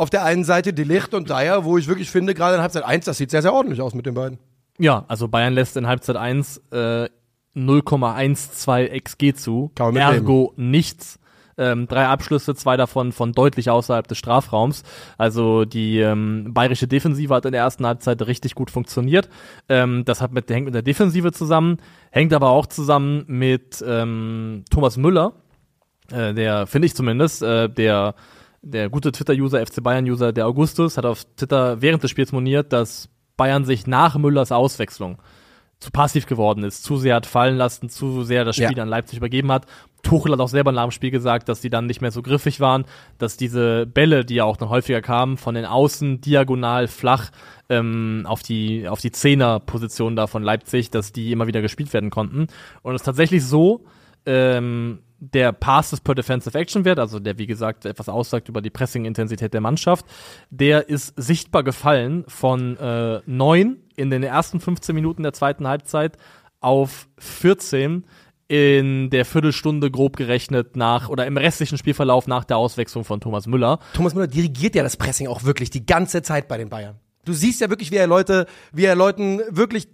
auf der einen Seite die Licht und Dyer, wo ich wirklich finde, gerade in Halbzeit 1, das sieht sehr, sehr ordentlich aus mit den beiden. Ja, also Bayern lässt in Halbzeit 1 äh, 0,12 XG zu. Ergo nichts. Ähm, drei Abschlüsse, zwei davon von deutlich außerhalb des Strafraums. Also die ähm, bayerische Defensive hat in der ersten Halbzeit richtig gut funktioniert. Ähm, das hat mit, hängt mit der Defensive zusammen, hängt aber auch zusammen mit ähm, Thomas Müller, äh, der finde ich zumindest, äh, der der gute Twitter-User, FC Bayern-User, der Augustus, hat auf Twitter während des Spiels moniert, dass Bayern sich nach Müllers Auswechslung zu passiv geworden ist, zu sehr hat fallen lassen, zu sehr das Spiel Ja. an Leipzig übergeben hat. Tuchel hat auch selber nach dem Spiel gesagt, dass die dann nicht mehr so griffig waren, dass diese Bälle, die ja auch noch häufiger kamen, von den Außen diagonal flach ähm, auf die auf die Zehner-Position da von Leipzig, dass die immer wieder gespielt werden konnten. Und es ist tatsächlich so, ähm, der Pass des per Defensive Action Wert, also der wie gesagt etwas aussagt über die Pressing-Intensität der Mannschaft, der ist sichtbar gefallen von äh, 9 in den ersten 15 Minuten der zweiten Halbzeit auf 14 in der Viertelstunde grob gerechnet nach oder im restlichen Spielverlauf nach der Auswechslung von Thomas Müller. Thomas Müller dirigiert ja das Pressing auch wirklich die ganze Zeit bei den Bayern. Du siehst ja wirklich, wie er Leute, wie er Leuten wirklich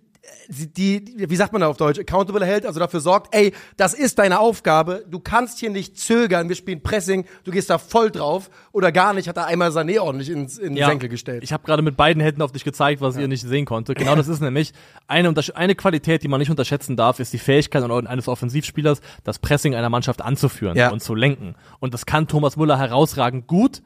die, die, wie sagt man da auf Deutsch, accountable hält, also dafür sorgt, ey, das ist deine Aufgabe, du kannst hier nicht zögern, wir spielen Pressing, du gehst da voll drauf oder gar nicht, hat er einmal Sané ordentlich ins, in den Senkel gestellt. Ich habe gerade mit beiden Händen auf dich gezeigt, was ihr nicht sehen konntet. Genau das ist nämlich eine, eine Qualität, die man nicht unterschätzen darf, ist die Fähigkeit eines Offensivspielers, das Pressing einer Mannschaft anzuführen Ja. und zu lenken. Und das kann Thomas Müller herausragend gut.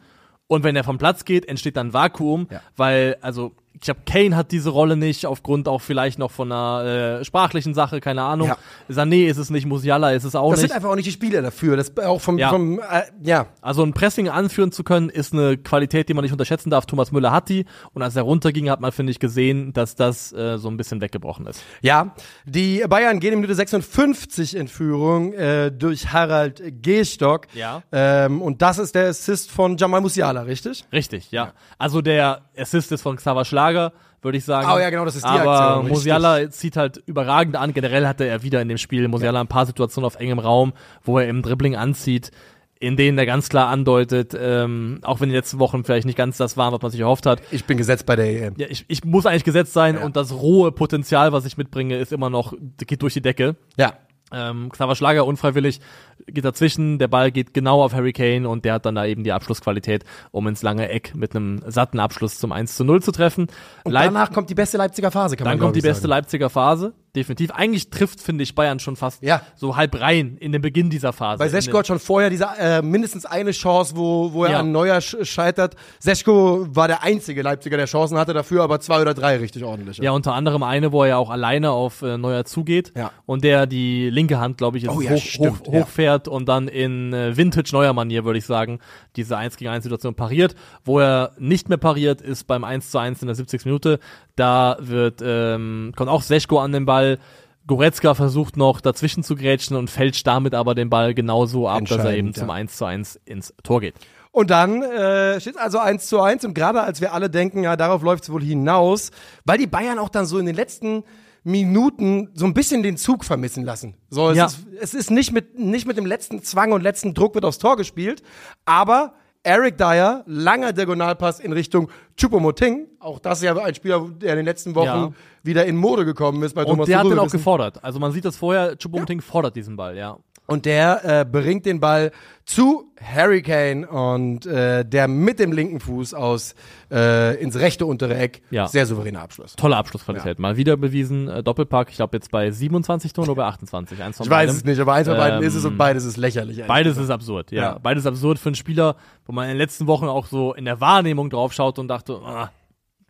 Und wenn er vom Platz geht, entsteht dann Vakuum, Ja. weil, also, ich glaube, Kane hat diese Rolle nicht, aufgrund auch vielleicht noch von einer äh, sprachlichen Sache, keine Ahnung. Ja. Sané ist es nicht, Musiala ist es auch das nicht. sind einfach auch nicht die Spieler dafür, das auch vom, Ja. vom äh, ja, Also ein Pressing anführen zu können, ist eine Qualität, die man nicht unterschätzen darf. Thomas Müller hat die. Und als er runterging, hat man, finde ich, gesehen, dass das äh, so ein bisschen weggebrochen ist. Ja, die Bayern gehen in Minute 56 in Führung äh, durch Harald Gehstock. Ja. Ähm, und das ist der Assist von Jamal Musiala, richtig? Richtig, ja. Also der Assist ist von Xaver Schlager, würde ich sagen. Oh ja, genau, das ist die Aber Aktion, richtig. Musiala zieht halt überragend an. Generell hatte er wieder in dem Spiel Musiala ein paar Situationen auf engem Raum, wo er im Dribbling anzieht, in denen er ganz klar andeutet, ähm, auch wenn die letzten Wochen vielleicht nicht ganz das waren, was man sich erhofft hat, Ich bin gesetzt bei der EM. ja, ich, ich muss eigentlich gesetzt sein Ja. und das rohe Potenzial, was ich mitbringe, ist immer noch, geht durch die Decke. Ja. Ähm, Xaver Schlager unfreiwillig geht dazwischen, der Ball geht genau auf Harry Kane und der hat dann da eben die Abschlussqualität, um ins lange Eck mit einem satten Abschluss zum 1 zu 0 zu treffen. Und Leip- danach kommt die beste Leipziger Phase, kann dann man kommt die beste sagen. Leipziger Phase, definitiv. Eigentlich trifft, finde ich, Bayern schon fast Ja. so halb rein in den Beginn dieser Phase. Bei Seschko hat schon vorher diese äh, mindestens eine Chance, wo, wo er Ja. an Neuer sch scheitert. Seschko war der einzige Leipziger, der Chancen hatte, dafür aber zwei oder drei richtig ordentlich. Ja, unter anderem eine, wo er ja auch alleine auf äh, Neuer zugeht Ja. und der die linke Hand, glaube ich, jetzt Oh hoch, hoch, ja. Hochfährt und dann in äh, Vintage-Neuer-Manier, würde ich sagen, diese 1 gegen 1 Situation pariert. Wo er nicht mehr pariert, ist beim 1 zu 1 in der 70. Minute. Da wird, ähm, kommt auch Seschko an den Ball. Goretzka versucht noch dazwischen zu grätschen und fälscht damit aber den Ball genauso ab, dass er eben Entscheidend, zum ja. 1 zu 1 ins Tor geht. Und dann äh, steht also 1 zu 1 und gerade als wir alle denken, ja, darauf läuft es wohl hinaus, weil die Bayern auch dann so in den letzten Minuten so ein bisschen den Zug vermissen lassen. So, es, Ja. ist, es ist nicht mit, nicht mit dem letzten Zwang und letzten Druck wird aufs Tor gespielt, aber Eric Dyer, langer Diagonalpass in Richtung Choupo-Moting, auch das ist ja ein Spieler, der in den letzten Wochen Ja. wieder in Mode gekommen ist bei Und Thomas der hat Tuchel. den Wir auch gefordert. Also man sieht das vorher, Choupo-Moting fordert diesen Ball, ja. Und der äh, bringt den Ball zu Harry Kane und äh, der mit dem linken Fuß aus äh, ins rechte untere Eck. Ja. Sehr souveräner Abschluss. Tolle Abschlussqualität. Mal wieder bewiesen, äh, Doppelpack, ich glaube jetzt bei 27 Toren oder bei 28. Eins von Ich weiß es nicht, aber eins von beiden Ähm, ist es und beides ist lächerlich. Beides ist absurd, ja. Ja. Beides absurd für einen Spieler, wo man in den letzten Wochen auch so in der Wahrnehmung drauf schaut und dachte, ah,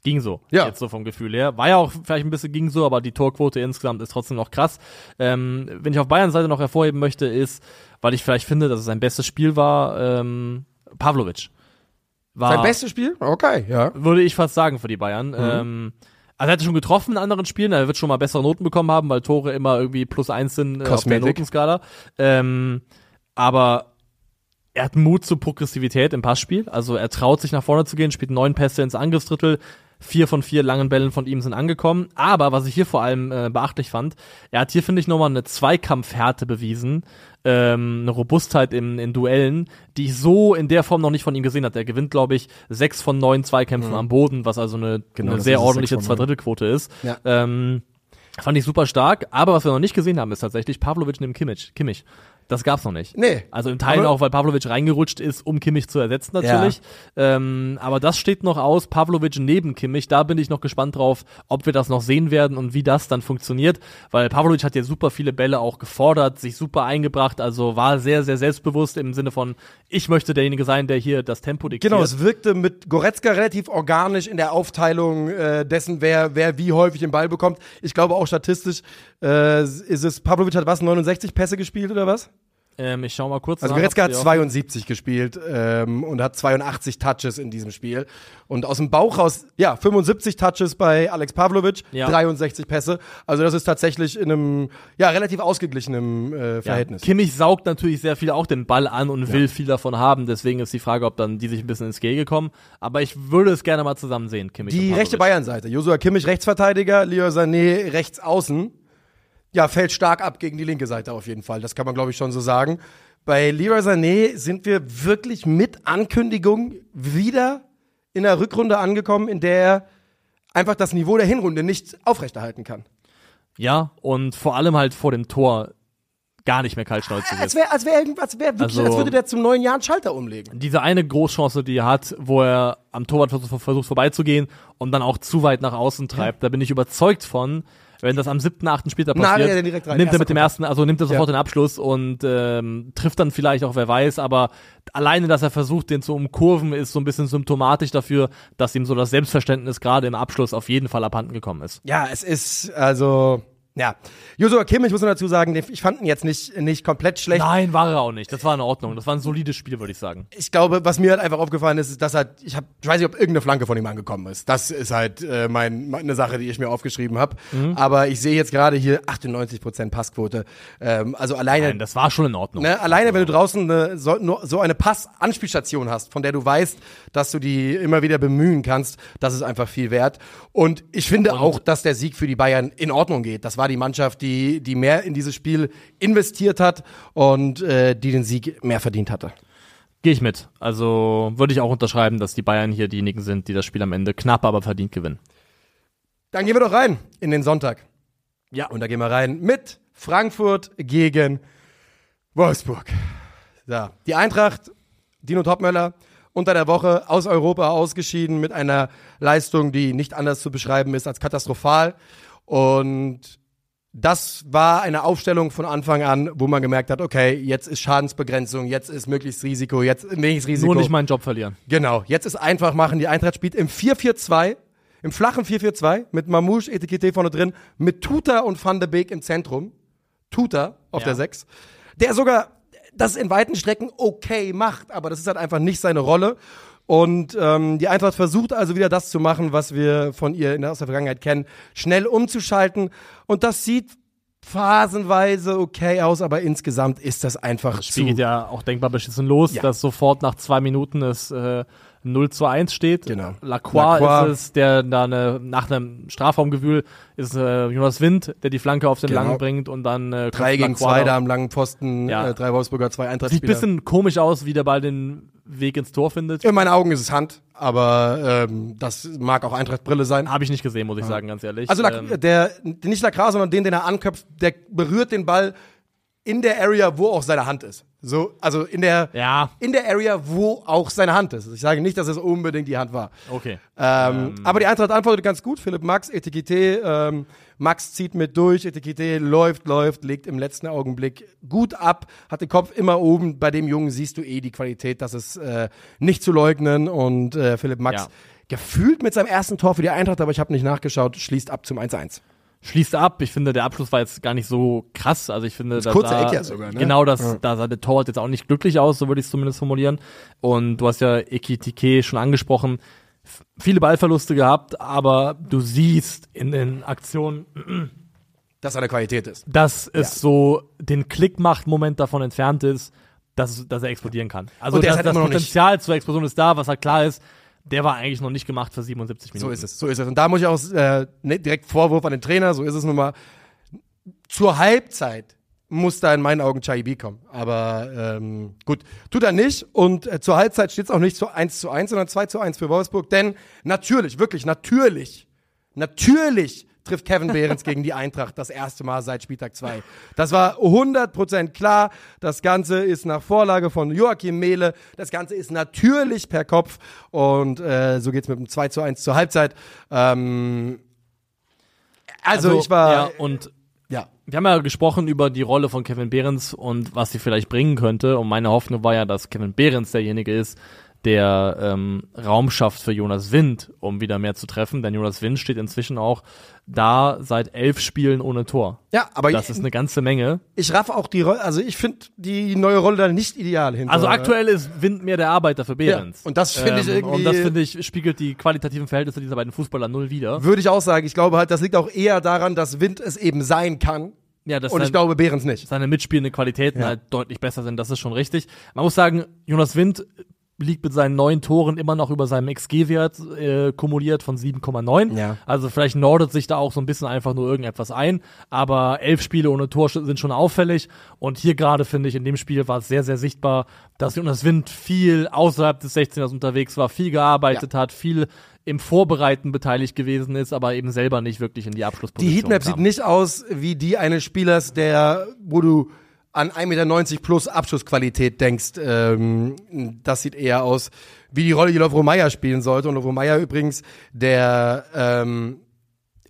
ging so. Ja. Jetzt so vom Gefühl her. War ja auch vielleicht ein bisschen ging so, aber die Torquote insgesamt ist trotzdem noch krass. Ähm, wenn ich auf Bayern Seite noch hervorheben möchte, ist, weil ich vielleicht finde, dass es sein bestes Spiel war, ähm, Pavlovic. War, Sein bestes Spiel? Okay, ja. würde ich fast sagen für die Bayern. Mhm. Ähm, also er hatte schon getroffen in anderen Spielen, er wird schon mal bessere Noten bekommen haben, weil Tore immer irgendwie plus eins sind äh, auf der. Notenskala. Ähm, aber er hat Mut zur Progressivität im Passspiel. Also er traut sich nach vorne zu gehen, spielt neun Pässe ins Angriffsdrittel. Vier von vier langen Bällen von ihm sind angekommen. Aber was ich hier vor allem äh, beachtlich fand, er hat hier, finde ich, nochmal eine Zweikampfhärte bewiesen. Ähm, eine Robustheit in, in Duellen, die ich so in der Form noch nicht von ihm gesehen hatte. Er gewinnt, glaube ich, sechs von neun Zweikämpfen Mhm. am Boden, was also eine, Genau, eine sehr ordentliche. Zweidrittelquote ist. Ja. Ähm, fand ich super stark. Aber was wir noch nicht gesehen haben, ist tatsächlich Pavlovic neben Kimmich. Kimmich. Das gab's noch nicht. Nee. Also in Teilen Aber- auch, weil Pavlovic reingerutscht ist, um Kimmich zu ersetzen natürlich. Ähm, aber das steht noch aus. Pavlovic neben Kimmich. Da bin ich noch gespannt drauf, ob wir das noch sehen werden und wie das dann funktioniert. Weil Pavlovic hat ja super viele Bälle auch gefordert, sich super eingebracht. Also war sehr, sehr selbstbewusst im Sinne von, ich möchte derjenige sein, der hier das Tempo diktiert. Genau, es wirkte mit Goretzka relativ organisch in der Aufteilung äh, dessen, wer, wer wie häufig den Ball bekommt. Ich glaube auch statistisch äh, ist es, Pavlovic hat was, 69 Pässe gespielt oder was? Ähm, ich schau mal kurz. Also Goretzka hat die auch- 72 gespielt ähm, und hat 82 Touches in diesem Spiel. Und aus dem Bauch raus, ja, 75 Touches bei Alex Pavlovic, Ja. 63 Pässe. Also das ist tatsächlich in einem, ja, relativ ausgeglichenem äh, Ja, Verhältnis. Kimmich saugt natürlich sehr viel auch den Ball an und will viel davon haben. Deswegen ist die Frage, ob dann die sich ein bisschen ins Gehege kommen. Aber ich würde es gerne mal zusammen sehen, Kimmich. Die rechte. Bayern-Seite. Josua Kimmich Rechtsverteidiger, Leo Sané rechts außen. Ja, fällt stark ab gegen die linke Seite auf jeden Fall. Das kann man, glaube ich, schon so sagen. Bei Leroy Sané sind wir wirklich mit Ankündigung wieder in der Rückrunde angekommen, in der er einfach das Niveau der Hinrunde nicht aufrechterhalten kann. Ja, und vor allem halt vor dem Tor gar nicht mehr kaltschnäuzig Als ist. wäre als wär irgendwas, als, wär wirklich, Also- als würde der zum neuen Jahr einen Schalter umlegen. Diese eine Großchance, die er hat, wo er am Torwart versucht, versucht vorbeizugehen und dann auch zu weit nach außen treibt, da bin ich überzeugt von, wenn das am siebten, achten Spieltag Na, passiert, direkt rein. nimmt er mit dem ersten, also nimmt er sofort Ja. den Abschluss und ähm, trifft dann vielleicht auch, wer weiß, aber alleine, dass er versucht, den zu umkurven, ist so ein bisschen symptomatisch dafür, dass ihm so das Selbstverständnis gerade im Abschluss auf jeden Fall abhanden gekommen ist. Ja, es ist, also, ja. Josua Kimmich, muss man dazu sagen, ich fand ihn jetzt nicht, nicht komplett schlecht. Nein, war er auch nicht. Das war in Ordnung. Das war ein solides Spiel, würde ich sagen. ich glaube, was mir halt einfach aufgefallen ist, ist, dass halt, ich hab, ich weiß nicht, ob irgendeine Flanke von ihm angekommen ist. Das ist halt äh, mein, meine Sache, die ich mir aufgeschrieben habe. Mhm. Aber ich sehe jetzt gerade hier 98% Passquote. Ähm, also alleine, Nein, das war schon in Ordnung. ne, alleine wenn du draußen eine, so, nur- so eine Passanspielstation hast, von der du weißt, dass du die immer wieder bemühen kannst, das ist einfach viel wert. Und ich finde auch, dass der Sieg für die Bayern in Ordnung geht. Das war die Mannschaft, die, die mehr in dieses Spiel investiert hat und äh, die den Sieg mehr verdient hatte. Gehe ich mit. Also würde ich auch unterschreiben, dass die Bayern hier diejenigen sind, die das Spiel am Ende knapp, aber verdient gewinnen. Dann gehen wir doch rein in den Sonntag. Ja. Und da gehen wir rein mit Frankfurt gegen Wolfsburg. So, die Eintracht, Dino Topmöller, unter der Woche aus Europa ausgeschieden mit einer Leistung, die nicht anders zu beschreiben ist als katastrophal. Und das war eine Aufstellung von Anfang an, wo man gemerkt hat, okay, jetzt ist Schadensbegrenzung, jetzt ist möglichst Risiko, jetzt wenig Risiko. Nur nicht meinen Job verlieren. Genau, jetzt ist einfach machen. Die Eintracht spielt im 4-4-2, im flachen 4-4-2, mit Mamouche, Etikette vorne drin, mit Tuta und Van de Beek im Zentrum. Tuta auf Ja. der 6. Der sogar das in weiten Strecken okay macht, aber das ist halt einfach nicht seine Rolle. Und ähm, die Eintracht versucht also wieder das zu machen, was wir von ihr in der, aus der Vergangenheit kennen, schnell umzuschalten. Und das sieht phasenweise okay aus, aber insgesamt ist das einfach Das Spiel zu geht ja auch denkbar beschissen los, Ja. dass sofort nach zwei Minuten es äh, 0 zu 1 steht. Genau. Lacroix, Lacroix. ist es, der da eine, nach einem Strafraumgewühl ist äh, Jonas Wind, der die Flanke auf den Genau. Langen bringt und dann äh, drei gegen Lacroix zwei da am langen Pfosten, Ja. äh, drei Wolfsburger, zwei Sieht ein bisschen komisch aus, wie der Ball den Weg ins Tor findet. In meinen Augen ist es Hand, aber ähm, das mag auch Eintracht-Brille sein. Habe ich nicht gesehen, muss ich sagen, ganz ehrlich. Also Ähm, der, nicht Lacroix, sondern den, den er anköpft, der berührt den Ball in der Area, wo auch seine Hand ist. So, also in der, ja, in der Area, wo auch seine Hand ist. Ich sage nicht, dass es unbedingt die Hand war. okay. Ähm, aber die Eintracht antwortet ganz gut. Philipp Max, Etikette, ähm, Max zieht mit durch, Etikette läuft, läuft, legt im letzten Augenblick gut ab, hat den Kopf immer oben. Bei dem Jungen siehst du eh die Qualität, das ist äh, nicht zu leugnen. Und äh, Philipp Max Ja. gefühlt mit seinem ersten Tor für die Eintracht, aber ich habe nicht nachgeschaut, schließt ab zum 1-1. Schließt ab. Ich finde, der Abschluss war jetzt gar nicht so krass. Also ich finde, da kurze sah, Eck ja sogar, ne? genau, das, da sah der Torwart jetzt auch nicht glücklich aus, so würde ich es zumindest formulieren. Und du hast ja Ekitike schon angesprochen. Viele Ballverluste gehabt, aber du siehst in den Aktionen, Dass seine Qualität ist. dass es so den Klick macht, Moment davon entfernt ist, dass, dass er explodieren kann. Also Und das, halt das immer noch nicht- Potenzial zur Explosion ist da, was halt klar ist, der war eigentlich noch nicht gemacht für 77 Minuten. So ist es, so ist es. Und da muss ich auch äh, ne, direkt Vorwurf an den Trainer, so ist es nun mal. Zur Halbzeit muss da in meinen Augen Chaibi kommen. Aber ähm, gut, tut er nicht. Und äh, zur Halbzeit steht es auch nicht zu 1 zu 1, sondern 2 zu 1 für Wolfsburg. Denn natürlich, wirklich, natürlich, natürlich trifft Kevin Behrens gegen die Eintracht das erste Mal seit Spieltag 2. Das war 100% klar. Das Ganze ist nach Vorlage von Joachim Mehle. Das Ganze ist natürlich per Kopf. Und äh, so geht's mit dem 2 zu 1 zur Halbzeit. Ähm, also, ich war... Ja, und ja. wir haben ja gesprochen über die Rolle von Kevin Behrens und was sie vielleicht bringen könnte. Und meine Hoffnung war ja, dass Kevin Behrens derjenige ist, der ähm, Raum schafft für Jonas Wind, um wieder mehr zu treffen. Denn Jonas Wind steht inzwischen auch da seit elf Spielen ohne Tor. Ja, aber Das ist eine ganze Menge. ich raff auch die Rolle, also ich finde die neue Rolle da nicht ideal hinter. Also aktuell ist Wind mehr der Arbeiter für Behrens. Ja, und das finde ich irgendwie- Und das finde ich spiegelt die qualitativen Verhältnisse dieser beiden Fußballer null wider. Würde ich auch sagen. Ich glaube halt, das liegt auch eher daran, dass Wind es eben sein kann. Ja, das Und ich glaube, Behrens nicht. seine mitspielende Qualitäten Ja. halt deutlich besser sind. Das ist schon richtig. Man muss sagen, Jonas Wind liegt mit seinen neun Toren immer noch über seinem XG-Wert äh, kumuliert von 7,9. Ja. Also vielleicht nordet sich da auch so ein bisschen einfach nur irgendetwas ein. Aber elf Spiele ohne Tor sind schon auffällig. Und hier gerade finde ich, in dem Spiel war es sehr, sehr sichtbar, dass Jonas Wind viel außerhalb des 16ers unterwegs war, viel gearbeitet hat, viel im Vorbereiten beteiligt gewesen ist, aber eben selber nicht wirklich in die Die Abschlussposition Heatmap kam. sieht nicht aus wie die eines Spielers, der, wo du an 1,90 Meter plus Abschussqualität denkst. Ähm, das sieht eher aus wie die Rolle, die Lovro Meyer spielen sollte. Und Lovro Meyer übrigens, der ähm,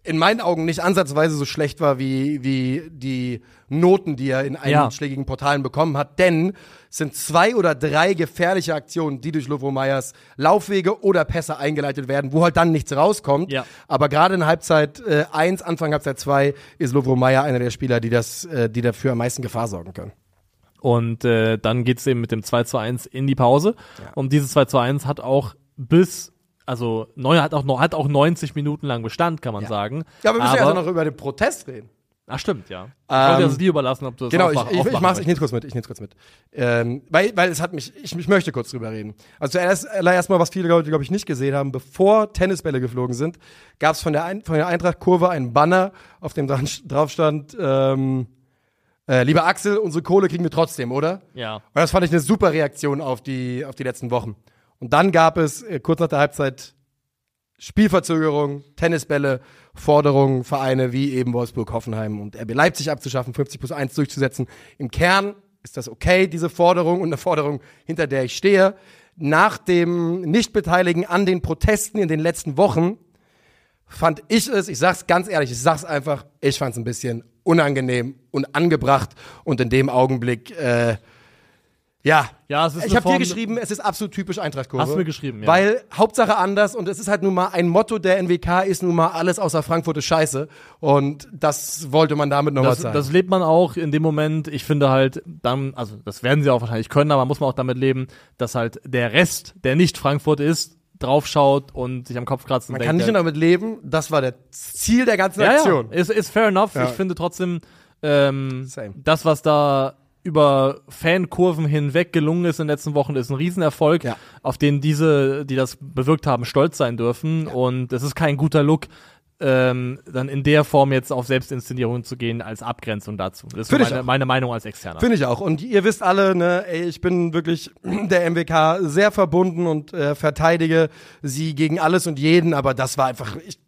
in meinen Augen nicht ansatzweise so schlecht war wie, wie die Noten, die er in Ja. einschlägigen Portalen bekommen hat. Denn es sind zwei oder drei gefährliche Aktionen, die durch Lovro Meyers Laufwege oder Pässe eingeleitet werden, wo halt dann nichts rauskommt. Ja. Aber gerade in Halbzeit äh, 1, Anfang Halbzeit 2 ist Lovro Meyer einer der Spieler, die, das, äh, die dafür am meisten Gefahr sorgen können. Und äh, dann geht's eben mit dem 2 zu 1 in die Pause. Und dieses 2 zu 1 hat auch bis, also Neuer hat auch, noch, hat auch 90 Minuten lang Bestand, kann man sagen. Ja, aber wir müssen ja also noch über den Protest reden. Ach, stimmt, ja. Ich Ähm, wollte also dir überlassen, ob du das Genau, ich, aufmach- ich, ich, aufmachen mach's, ich nehme kurz mit, ich nehme kurz mit. Ähm, weil, weil es hat mich, ich, ich möchte kurz drüber reden. Also zuerst erstmal, was viele Leute, glaube ich, nicht gesehen haben, bevor Tennisbälle geflogen sind, gab es von der, Ein von der Eintracht-Kurve einen Banner, auf dem dran, drauf stand, ähm, äh, lieber Axel, unsere Kohle kriegen wir trotzdem, oder? Ja. Und das fand ich eine super Reaktion auf die, auf die letzten Wochen. Und dann gab es äh, kurz nach der Halbzeit Spielverzögerung, Tennisbälle, Forderungen, Vereine wie eben Wolfsburg, Hoffenheim und RB Leipzig abzuschaffen, 50 plus 1 durchzusetzen. Im Kern ist das okay, diese Forderung und eine Forderung, hinter der ich stehe. Nach dem Nichtbeteiligen an den Protesten in den letzten Wochen fand ich es, ich sag's ganz ehrlich, ich sag's einfach, ich fand's ein bisschen unangenehm und angebracht und in dem Augenblick, äh, ja. Ja, es ist ich habe dir geschrieben, es ist absolut typisch Eintracht-Kurve. Hast du mir geschrieben, ja. Weil Hauptsache anders und es ist halt nun mal ein Motto der NWK ist nun mal alles außer Frankfurt ist scheiße und das wollte man damit nochmal sagen. das lebt man auch in dem Moment. Ich finde halt, dann, also das werden sie auch wahrscheinlich können, aber muss man auch damit leben, dass halt der Rest, der nicht Frankfurt ist, draufschaut und sich am Kopf kratzt man denkt, kann nicht der- nur damit leben, das war das Ziel der ganzen ja, Aktion. ja, ist, ist fair enough. Ja. Ich finde trotzdem, ähm, Same. das, was da über Fankurven hinweg gelungen ist in den letzten Wochen, ist ein Riesenerfolg, Ja. auf den diese, die das bewirkt haben, stolz sein dürfen. Und es ist kein guter Look, ähm, dann in der Form jetzt auf Selbstinszenierungen zu gehen als Abgrenzung dazu. Das ist meine, meine Meinung als Externer. Finde ich auch. Und ihr wisst alle, ne, ey, ich bin wirklich der MWK sehr verbunden und äh, verteidige sie gegen alles und jeden, aber das war einfach ich,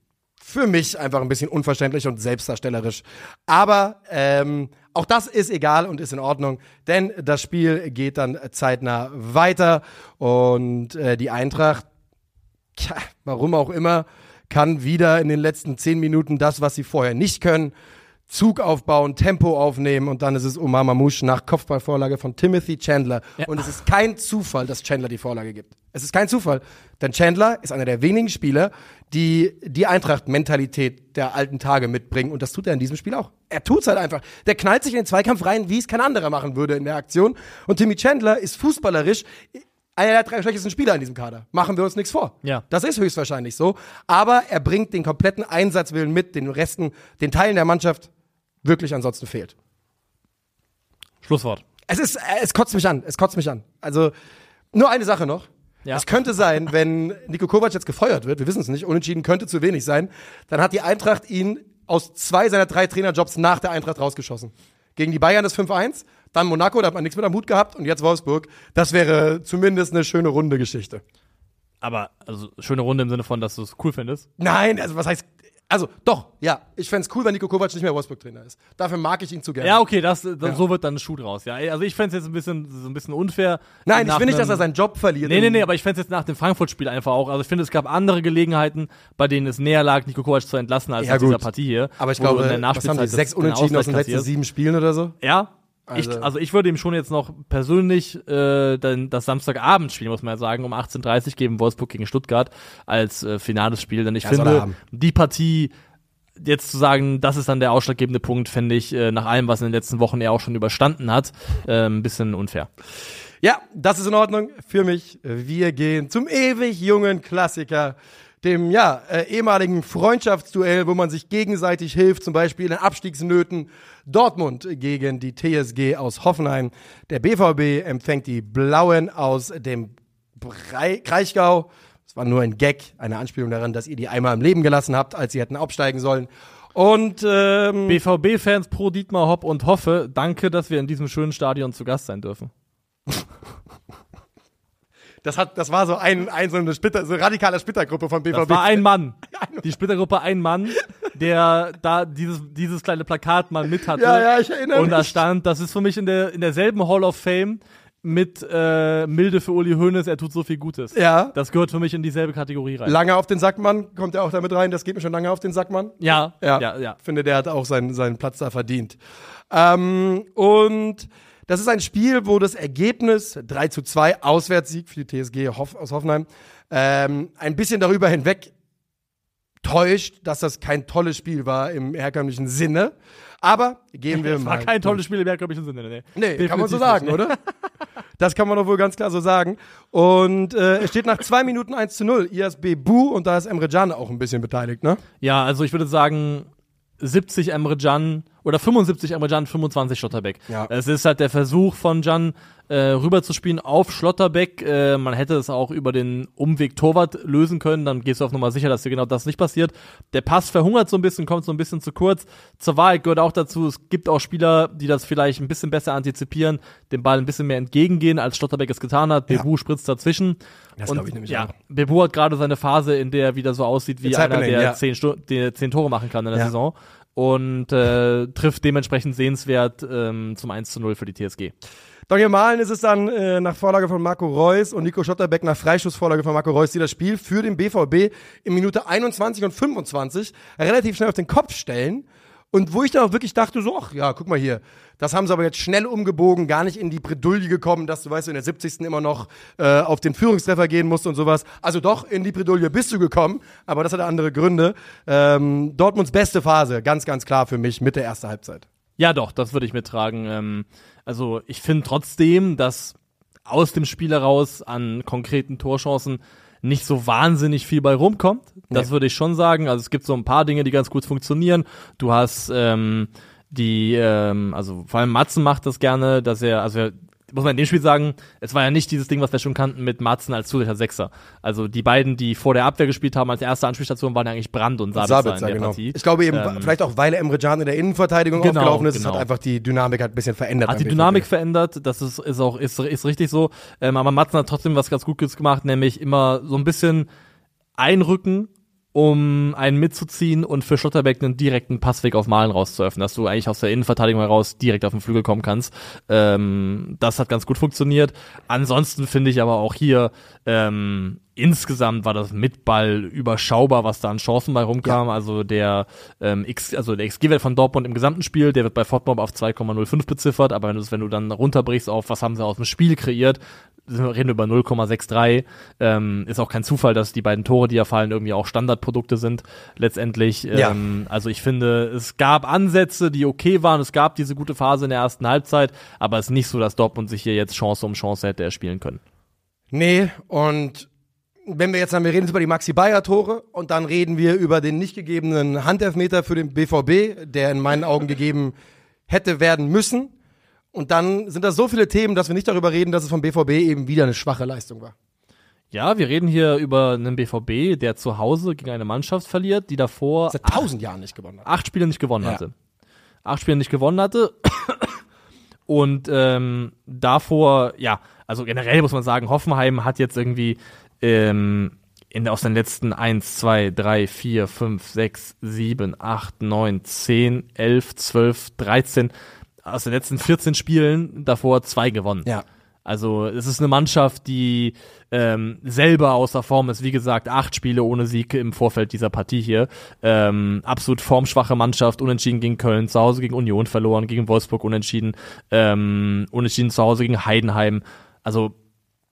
für mich einfach ein bisschen unverständlich und selbstdarstellerisch. Aber ähm, auch das ist egal und ist in Ordnung, denn das Spiel geht dann zeitnah weiter und äh, die Eintracht, tja, warum auch immer, kann wieder in den letzten zehn Minuten das, was sie vorher nicht können, Zug aufbauen, Tempo aufnehmen und dann ist es Omar Mamouche nach Kopfballvorlage von Timothy Chandler. Ja. Und es ist kein Zufall, dass Chandler die Vorlage gibt. Es ist kein Zufall, denn Chandler ist einer der wenigen Spieler, die die Eintracht-Mentalität der alten Tage mitbringen und das tut er in diesem Spiel auch. Er tut's halt einfach. Der knallt sich in den Zweikampf rein, wie es kein anderer machen würde in der Aktion. Und Timmy Chandler ist fußballerisch einer der drei schlechtesten Spieler in diesem Kader. Machen wir uns nichts vor. Ja. Das ist höchstwahrscheinlich so. Aber er bringt den kompletten Einsatzwillen mit, den Resten, den Teilen der Mannschaft wirklich ansonsten fehlt. Schlusswort. Es ist, äh, es kotzt mich an, es kotzt mich an. Also, nur eine Sache noch. Ja. Es könnte sein, wenn Nico Kovac jetzt gefeuert wird, wir wissen es nicht, unentschieden könnte zu wenig sein, dann hat die Eintracht ihn aus zwei seiner drei Trainerjobs nach der Eintracht rausgeschossen. Gegen die Bayern das 5-1, dann Monaco, da hat man nichts mit am Hut gehabt und jetzt Wolfsburg. Das wäre zumindest eine schöne runde Geschichte. Aber, also, schöne Runde im Sinne von, dass du es cool findest. Nein, also was heißt, also doch, ja, ich fänd's cool, wenn Nico Kovac nicht mehr Wolfsburg-Trainer ist. Dafür mag ich ihn zu gerne. Ja, okay, das, das so wird dann ein Schuh draus. Ja, also ich fände jetzt ein bisschen, so ein bisschen unfair. Nein, ich will nicht, dass er seinen Job verliert. Nee, nee, nee, aber ich fände es jetzt nach dem Frankfurt-Spiel einfach auch. Also ich finde, es gab andere Gelegenheiten, bei denen es näher lag, Nico Kovac zu entlassen, als Ja, nach dieser. Partie hier. Aber ich glaube, in der was haben die, sechs den Unentschieden aus den letzten sieben Spielen oder so? Ja. Also- ich, also ich würde ihm schon jetzt noch persönlich äh, dann das Samstagabendspiel, muss man ja sagen, um 18.30 Uhr geben Wolfsburg gegen Stuttgart als äh, finales Spiel. Denn ich Ja, finde, die Partie jetzt zu sagen, das ist dann der ausschlaggebende Punkt, fände ich äh, nach allem, was in den letzten Wochen er auch schon überstanden hat, äh, ein bisschen unfair. Ja, das ist in Ordnung für mich. Wir gehen zum ewig jungen Klassiker, dem ja äh, ehemaligen Freundschaftsduell, wo man sich gegenseitig hilft, zum Beispiel in Abstiegsnöten. Dortmund gegen die TSG aus Hoffenheim. Der BVB empfängt die Blauen aus dem Brei Kraichgau. Das war nur ein Gag, eine Anspielung daran, dass ihr die einmal im Leben gelassen habt, als sie hätten absteigen sollen. Und ähm, BVB-Fans pro Dietmar Hopp und hoffe, danke, dass wir in diesem schönen Stadion zu Gast sein dürfen. das hat, das war so ein, ein so eine Splitter, so eine radikale Splittergruppe von BVB. Das war ein Mann. Die Splittergruppe ein Mann, der da dieses, dieses kleine Plakat mal mit hatte. Ja, ja, ich erinnere Und da mich. stand, das ist für mich in, der, in derselben Hall of Fame mit äh, Milde für Uli Hoeneß, er tut so viel Gutes. Ja. Das gehört für mich in dieselbe Kategorie rein. Lange auf den Sackmann, kommt er auch damit rein, das geht mir schon lange auf den Sackmann. ja, Ja, ja, ja. Finde, der hat auch seinen, seinen Platz da verdient. Ähm, und das ist ein Spiel, wo das Ergebnis 3 zu 2, Auswärtssieg für die TSG Hoff, aus Hoffenheim, ähm, ein bisschen darüber hinweg täuscht, dass das kein tolles Spiel war im herkömmlichen Sinne. Aber gehen wir Das mal. war kein tolles Spiel im herkömmlichen Sinne. Nee, Nee, kann man so sagen, nicht, nee. oder? Das kann man doch wohl ganz klar so sagen. Und äh, es steht nach zwei Minuten 1 zu 0. ISB Bu und da ist Emre Can auch ein bisschen beteiligt, ne? Ja, also ich würde sagen 70 Emre Can oder 75 Emre Can, 25 Schlotterbeck. Ja. Es ist halt der Versuch von Can äh, rüberzuspielen auf Schlotterbeck. Äh, man hätte es auch über den Umweg Torwart lösen können, dann gehst du auf Nummer sicher, dass dir genau das nicht passiert. Der Pass verhungert so ein bisschen, kommt so ein bisschen zu kurz. Zur Wahrheit gehört auch dazu, es gibt auch Spieler, die das vielleicht ein bisschen besser antizipieren, dem Ball ein bisschen mehr entgegengehen, als Schlotterbeck es getan hat. Bebu spritzt dazwischen. Das Und glaub ich nämlich ja, auch. Bebu hat gerade seine Phase, in der er wieder so aussieht wie einer, der ja. zehn, der zehn Tore machen kann in der Ja. Saison. Und äh, trifft dementsprechend sehenswert ähm, zum 1 zu 0 für die TSG. Daniel Mahlen ist es dann äh, nach Vorlage von Marco Reus und Nico Schotterbeck nach Freischussvorlage von Marco Reus, die das Spiel für den BVB in Minute 21 und 25 relativ schnell auf den Kopf stellen. Und wo ich dann auch wirklich dachte, so, ach ja, guck mal hier, das haben sie aber jetzt schnell umgebogen, gar nicht in die Bredouille gekommen, dass du, weißt in der 70. immer noch äh, auf den Führungstreffer gehen musst und sowas. Also doch, in die Bredouille bist du gekommen, aber das hatte andere Gründe. Ähm, Dortmunds beste Phase, ganz, ganz klar für mich, mit der ersten Halbzeit. Ja, doch, das würde ich mittragen. Ähm, also ich finde trotzdem, dass aus dem Spiel heraus an konkreten Torchancen nicht so wahnsinnig viel bei rumkommt. Das Nee. würde ich schon sagen. Also es gibt so ein paar Dinge, die ganz gut funktionieren. Du hast ähm, die, ähm, also vor allem Matzen macht das gerne, dass er, also er, muss man in dem Spiel sagen, es war ja nicht dieses Ding, was wir schon kannten mit Matzen als zusätzlicher Sechser. Also die beiden, die vor der Abwehr gespielt haben als erste Anspielstation, waren ja eigentlich Brand und Sabitzer, in der genau. Partie. Ich glaube eben, Ähm, vielleicht auch, weil Emre Can in der Innenverteidigung Genau, aufgelaufen ist, genau. hat einfach die Dynamik halt ein bisschen verändert. hat die. Dynamik verändert, das ist, ist auch ist, ist richtig so. Ähm, aber Matzen hat trotzdem was ganz Gutes gemacht, nämlich immer so ein bisschen einrücken, um einen mitzuziehen und für Schlotterbeck einen direkten Passweg auf Malen rauszuöffnen, dass du eigentlich aus der Innenverteidigung heraus direkt auf den Flügel kommen kannst. Ähm, das hat ganz gut funktioniert. Ansonsten finde ich aber auch hier ähm, insgesamt war das mit Ball überschaubar, was da an Chancen bei rumkam. Also der ähm, X, also der XG-Wert von Dortmund im gesamten Spiel, der wird bei Fortmob auf 2,05 beziffert, aber wenn du wenn du dann runterbrichst auf was haben sie aus dem Spiel kreiert, wir reden über 0,63. Ähm, ist auch kein Zufall, dass die beiden Tore, die ja fallen, irgendwie auch Standardprodukte sind, letztendlich. Ja. Ähm, also ich finde, es gab Ansätze, die okay waren. Es gab diese gute Phase in der ersten Halbzeit, aber es ist nicht so, dass Dortmund sich hier jetzt Chance um Chance hätte erspielen können. Nee, und wenn wir jetzt dann, wir reden jetzt über die Maxi Bayer Tore und dann reden wir über den nicht gegebenen Handelfmeter für den BVB, der in meinen Augen gegeben hätte werden müssen. Und dann sind da so viele Themen, dass wir nicht darüber reden, dass es vom BVB eben wieder eine schwache Leistung war. Ja, wir reden hier über einen BVB, der zu Hause gegen eine Mannschaft verliert, die davor Seit tausend Jahren nicht gewonnen hat. acht Spiele nicht gewonnen Ja. hatte. Acht Spiele nicht gewonnen hatte. Und ähm, davor, ja, also generell muss man sagen, Hoffenheim hat jetzt irgendwie ähm, in, aus den letzten 1, 2, 3, 4, 5, 6, 7, 8, 9, 10, 11, 12, 13, aus den letzten 14 Spielen davor zwei gewonnen. Ja. Also es ist eine Mannschaft, die ähm, selber außer Form ist. Wie gesagt, acht Spiele ohne Sieg im Vorfeld dieser Partie hier. Ähm, absolut formschwache Mannschaft, unentschieden gegen Köln, zu Hause gegen Union verloren, gegen Wolfsburg unentschieden, ähm, unentschieden zu Hause gegen Heidenheim. Also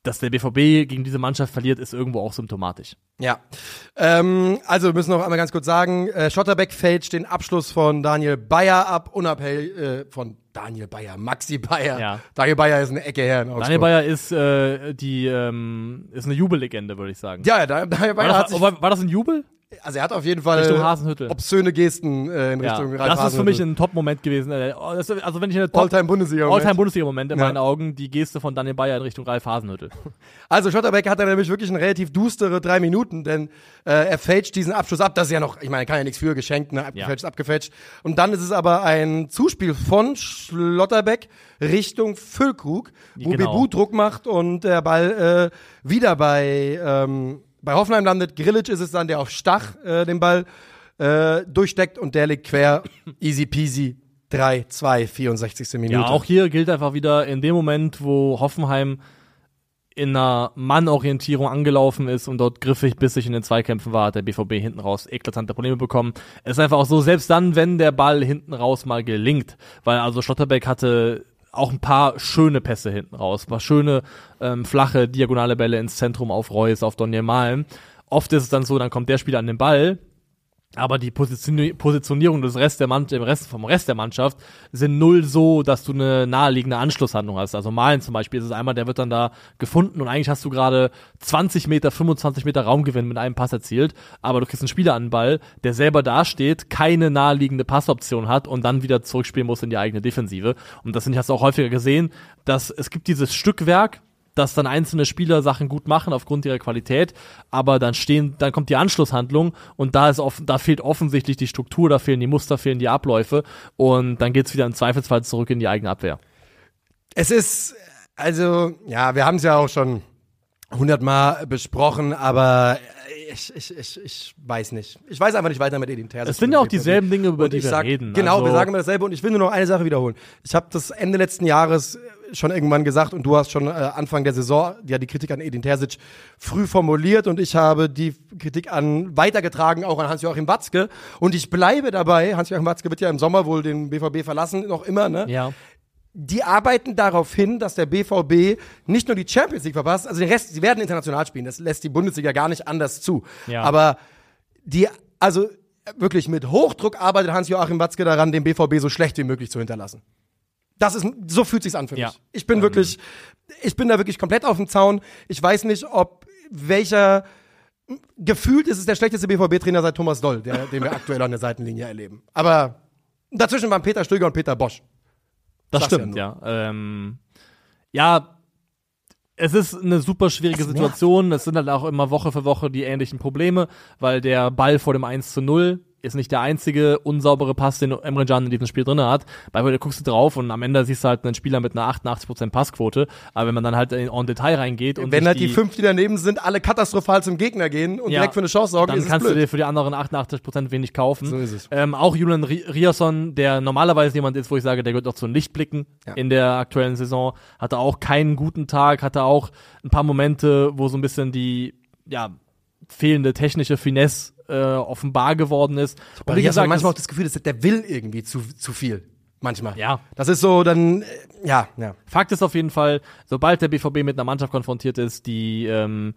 dass der BVB gegen diese Mannschaft verliert, ist irgendwo auch symptomatisch. Ja. Ähm, also wir müssen noch einmal ganz kurz sagen, äh, Schotterbeck fälscht den Abschluss von Daniel Bayer ab, unabhängig äh, von Daniel Bayer, Maxi Bayer. Ja. Daniel Bayer ist eine Ecke her in Augsburg. Daniel Bayer ist äh, die ähm, ist eine Jubellegende, würde ich sagen. Ja, ja, Daniel Daniel war, Bayer hat das, sich, war, war das ein Jubel? Also er hat auf jeden Fall Richtung Hasenhüttl. obszöne Gesten äh, in Ja, Richtung Ralf das ist für mich ein Top-Moment gewesen. Äh, oh, Also wenn ich eine Top Alltime Bundesliga. Bundesliga-Moment in Ja. meinen Augen, die Geste von Daniel Bayer in Richtung Ralf Hasenhüttel. Also Schotterbeck hat dann nämlich wirklich eine relativ düstere drei Minuten, denn äh, er fälscht diesen Abschluss ab. Das ist ja noch, ich meine, kann ja nichts für geschenkt, ne? Abgefälscht, ist abgefälscht. Und dann ist es aber ein Zuspiel von Schlotterbeck Richtung Füllkrug, wo Genau. Bebu Druck macht und der Ball äh, wieder bei, ähm, bei Hoffenheim landet. Grillitsch ist es dann, der auf Stach äh, den Ball äh, durchsteckt und der liegt quer. Easy peasy. 3, 2, 64. Minute. Ja, auch hier gilt einfach wieder, in dem Moment, wo Hoffenheim in einer Mannorientierung angelaufen ist und dort griffig bissig in den Zweikämpfen war, hat der BVB hinten raus eklatante Probleme bekommen. Es ist einfach auch so, selbst dann, wenn der Ball hinten raus mal gelingt, weil also Schlotterbeck hatte auch ein paar schöne Pässe hinten raus, ein paar schöne ähm, flache diagonale Bälle ins Zentrum auf Reus, auf Daniel Malm. Oft ist es dann so, dann kommt der Spieler an den Ball, aber die Positioni Positionierung des Rest der Mannschaft, dem Rest, vom Rest der Mannschaft sind null so, dass du eine naheliegende Anschlusshandlung hast. Also Malen zum Beispiel ist es einmal, der wird dann da gefunden und eigentlich hast du gerade 20 Meter, 25 Meter Raumgewinn mit einem Pass erzielt, aber du kriegst einen Spieler an den Ball, der selber dasteht, keine naheliegende Passoption hat und dann wieder zurückspielen muss in die eigene Defensive. Und das hast du auch häufiger gesehen, dass es gibt dieses Stückwerk, dass dann einzelne Spieler Sachen gut machen aufgrund ihrer Qualität, aber dann stehen, dann kommt die Anschlusshandlung und da ist offen, da fehlt offensichtlich die Struktur, da fehlen die Muster, fehlen die Abläufe und dann geht's wieder im Zweifelsfall zurück in die eigene Abwehr. Es ist, also, ja, wir haben es ja auch schon hundertmal besprochen, aber ich, ich, ich, ich weiß nicht. Ich weiß einfach nicht weiter mit Edin Terzic. Es sind ja auch dieselben Dinge, über Und die ich wir sag, reden. Genau, also, wir sagen immer dasselbe und ich will nur noch eine Sache wiederholen. Ich habe das Ende letzten Jahres schon irgendwann gesagt und du hast schon äh, Anfang der Saison ja die Kritik an Edin Terzic früh formuliert und ich habe die Kritik an weitergetragen, auch an Hans-Joachim Watzke und ich bleibe dabei, Hans-Joachim Watzke wird ja im Sommer wohl den BVB verlassen, noch immer, ne? Ja. die arbeiten darauf hin, dass der BVB nicht nur die Champions League verpasst, also den Rest, sie werden international spielen, das lässt die Bundesliga gar nicht anders zu. Ja. Aber die, also wirklich mit Hochdruck arbeitet Hans-Joachim Watzke daran, den BVB so schlecht wie möglich zu hinterlassen. Das ist, so fühlt sich's an für mich. Ja. Ich bin wirklich, ich bin da wirklich komplett auf dem Zaun. Ich weiß nicht, ob welcher, gefühlt ist es der schlechteste BVB-Trainer seit Thomas Doll, der, den wir aktuell an der Seitenlinie erleben. Aber dazwischen waren Peter Stöger und Peter Bosch. Das ja stimmt, nur. ja. Ähm, ja, es ist eine super schwierige Es nervt. Situation. Es sind halt auch immer Woche für Woche die ähnlichen Probleme, weil der Ball vor dem 1 zu 0 ist nicht der einzige unsaubere Pass, den Emre Can in diesem Spiel drin hat. Bei da guckst du drauf und am Ende siehst du halt einen Spieler mit einer 88% Passquote. Aber wenn man dann halt in en Detail reingeht und Wenn halt die, fünf, die daneben sind, alle katastrophal zum Gegner gehen und Ja. direkt für eine Chance sorgen, dann kannst blöd. du dir für die anderen 88% wenig kaufen. So ist es. Ähm, auch Julian Ri- Riasson, der normalerweise jemand ist, wo ich sage, der gehört auch zu den Lichtblicken Ja. in der aktuellen Saison, hatte auch keinen guten Tag, hatte auch ein paar Momente, wo so ein bisschen die, ja, fehlende technische Finesse äh, offenbar geworden ist. Und wie gesagt, manchmal auch das, das Gefühl, dass der will irgendwie zu, zu viel. Manchmal. Ja. Das ist so, dann, äh, ja, ja. Fakt ist auf jeden Fall, sobald der BVB mit einer Mannschaft konfrontiert ist, die ähm,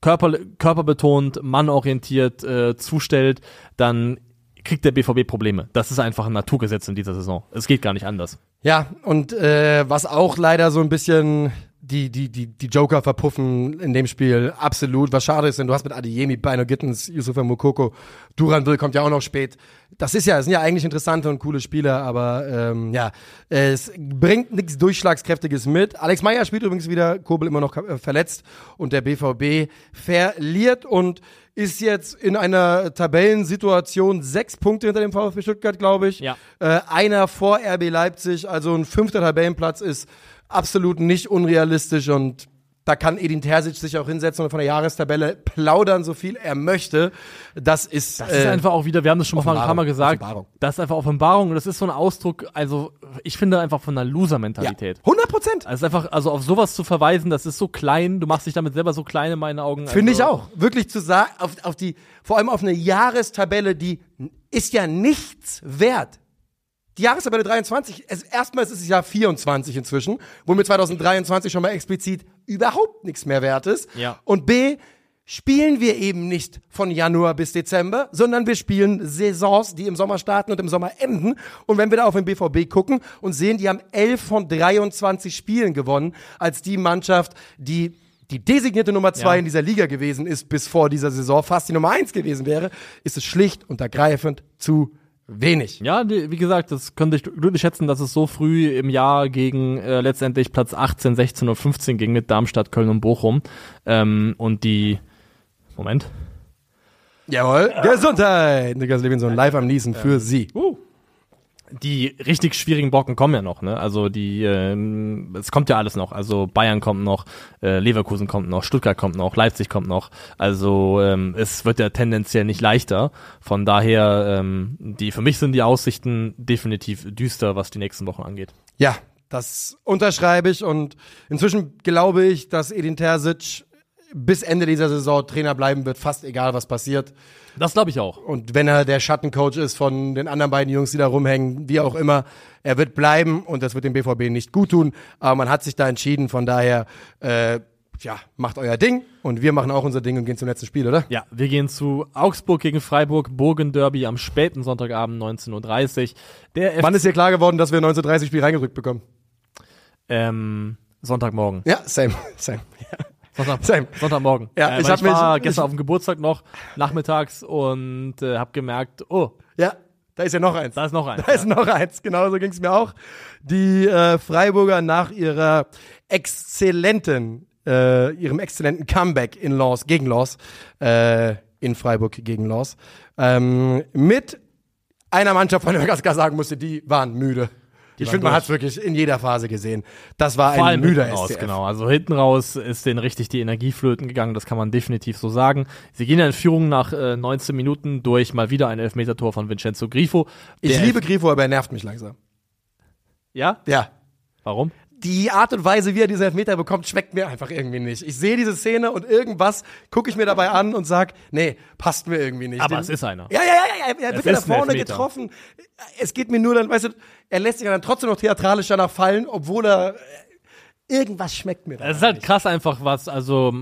körper, körperbetont, mannorientiert äh, zustellt, dann kriegt der BVB Probleme. Das ist einfach ein Naturgesetz in dieser Saison. Es geht gar nicht anders. Ja, und äh, was auch leider so ein bisschen die, die, die, die Joker verpuffen in dem Spiel absolut. Was schade ist, denn du hast mit Adeyemi, Bino Gittens, Yusufa Mukoko, Duranville kommt ja auch noch spät. Das ist ja, das sind ja eigentlich interessante und coole Spieler, aber ähm, ja, es bringt nichts Durchschlagskräftiges mit. Alex Meyer spielt übrigens wieder, Kobel immer noch äh, verletzt und der BVB verliert und ist jetzt in einer Tabellensituation sechs Punkte hinter dem VfB Stuttgart, glaube ich. Ja. Äh, einer vor RB Leipzig, also ein fünfter Tabellenplatz ist absolut nicht unrealistisch und da kann Edin Terzic sich auch hinsetzen und von der Jahrestabelle plaudern, so viel er möchte. Das ist, Das ist einfach auch wieder, wir haben das schon mal ein paar Mal gesagt, Offenbarung. das ist einfach Offenbarung und das ist so ein Ausdruck, also ich finde einfach von einer Loser-Mentalität. 100 Prozent. Also einfach, also auf sowas zu verweisen, das ist so klein, du machst dich damit selber so klein in meinen Augen. Finde ich also, auch. Wirklich zu sagen, auf, auf die, vor allem auf eine Jahrestabelle, die ist ja nichts wert. Die Jahrestabelle 23, es, erstmals ist es ja 24 inzwischen, wo mir 2023 schon mal explizit überhaupt nichts mehr wert ist. Ja. Und B, spielen wir eben nicht von Januar bis Dezember, sondern wir spielen Saisons, die im Sommer starten und im Sommer enden. Und wenn wir da auf den BVB gucken und sehen, die haben 11 von 23 Spielen gewonnen, als die Mannschaft, die die designierte Nummer zwei Ja. in dieser Liga gewesen ist, bis vor dieser Saison fast die Nummer eins gewesen wäre, ist es schlicht und ergreifend zu wenig. Ja, wie gesagt, das könnte ich glücklich schätzen, dass es so früh im Jahr gegen äh, letztendlich Platz 18, 16 und 15 ging mit Darmstadt, Köln und Bochum. Ähm, und die, Moment. Jawohl. Gesundheit. Niklas Levinson live am Niesen für Sie. Die richtig schwierigen Brocken kommen ja noch, ne? Also die, ähm, es kommt ja alles noch. Also Bayern kommt noch, äh, Leverkusen kommt noch, Stuttgart kommt noch, Leipzig kommt noch. Also ähm, es wird ja tendenziell nicht leichter. Von daher, ähm, die für mich sind die Aussichten definitiv düster, was die nächsten Wochen angeht. Ja, das unterschreibe ich und inzwischen glaube ich, dass Edin Terzic bis Ende dieser Saison Trainer bleiben wird, fast egal was passiert. Das glaube ich auch. Und wenn er der Schattencoach ist von den anderen beiden Jungs, die da rumhängen, wie auch immer, er wird bleiben und das wird dem BVB nicht gut tun. Aber man hat sich da entschieden, von daher, äh, ja, macht euer Ding und wir machen auch unser Ding und gehen zum letzten Spiel, oder? Ja, wir gehen zu Augsburg gegen Freiburg, Burgen-Derby am späten Sonntagabend 19.30 Uhr. Der F Wann ist dir klar geworden, dass wir ein 1930 Spiel reingerückt bekommen? ähm, Sonntagmorgen. Ja, same, same. Sonntag. Sonntagmorgen. Ja, äh, ich ich war mich- gestern ich- auf dem Geburtstag noch, nachmittags, und äh, habe gemerkt, oh, Ja, da ist ja noch eins. da ist noch eins. Da ist noch eins, genauso ging es mir auch. Die äh, Freiburger nach ihrer exzellenten, äh, ihrem exzellenten Comeback in Laws, gegen Laws, äh, in Freiburg gegen Laws, ähm, mit einer Mannschaft, von der man ganz klar sagen musste, die waren müde. Ich finde, man hat es wirklich in jeder Phase gesehen. Das war Vor ein müder raus, SCF. genau. Also hinten raus ist denen richtig die Energie flöten gegangen, das kann man definitiv so sagen. Sie gehen in Führung nach äh, 19 Minuten durch mal wieder ein Elfmetertor von Vincenzo Grifo. Ich liebe Grifo, aber er nervt mich langsam. Ja? Ja, Warum? Die Art und Weise, wie er diese Elfmeter bekommt, schmeckt mir einfach irgendwie nicht. Ich sehe diese Szene und irgendwas gucke ich mir dabei an und sag, nee, passt mir irgendwie nicht. Aber Den- es ist einer. Ja, ja, ja, ja, er wird ja ein vorne getroffen. Es geht mir nur dann, weißt du, er lässt sich dann trotzdem noch theatralisch danach fallen, obwohl er äh, irgendwas schmeckt mir. Es ist halt krass einfach, was, also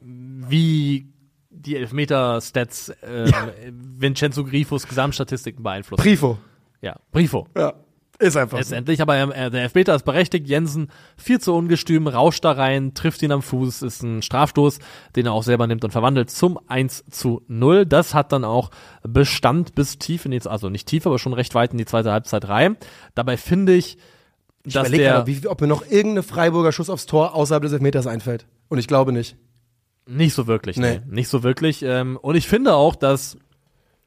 wie die Elfmeter-Stats äh, Vincenzo Grifos Gesamtstatistiken beeinflussen. Prifo. ja, Brifo. Ja, ist einfach so. Letztendlich, aber äh, der Elfmeter ist berechtigt. Jensen viel zu ungestüm, rauscht da rein, trifft ihn am Fuß, ist ein Strafstoß, den er auch selber nimmt und verwandelt zum 1 zu 0. Das hat dann auch Bestand bis tief in die, also nicht tief, aber schon recht weit in die zweite Halbzeit rein. Dabei finde ich, Ich dass der gerade, wie, ob mir noch irgendeine Freiburger Schuss aufs Tor außerhalb des Elfmeters einfällt. Und ich glaube nicht. Nicht so wirklich, nee. Nee. Nicht so wirklich. Ähm, und ich finde auch, dass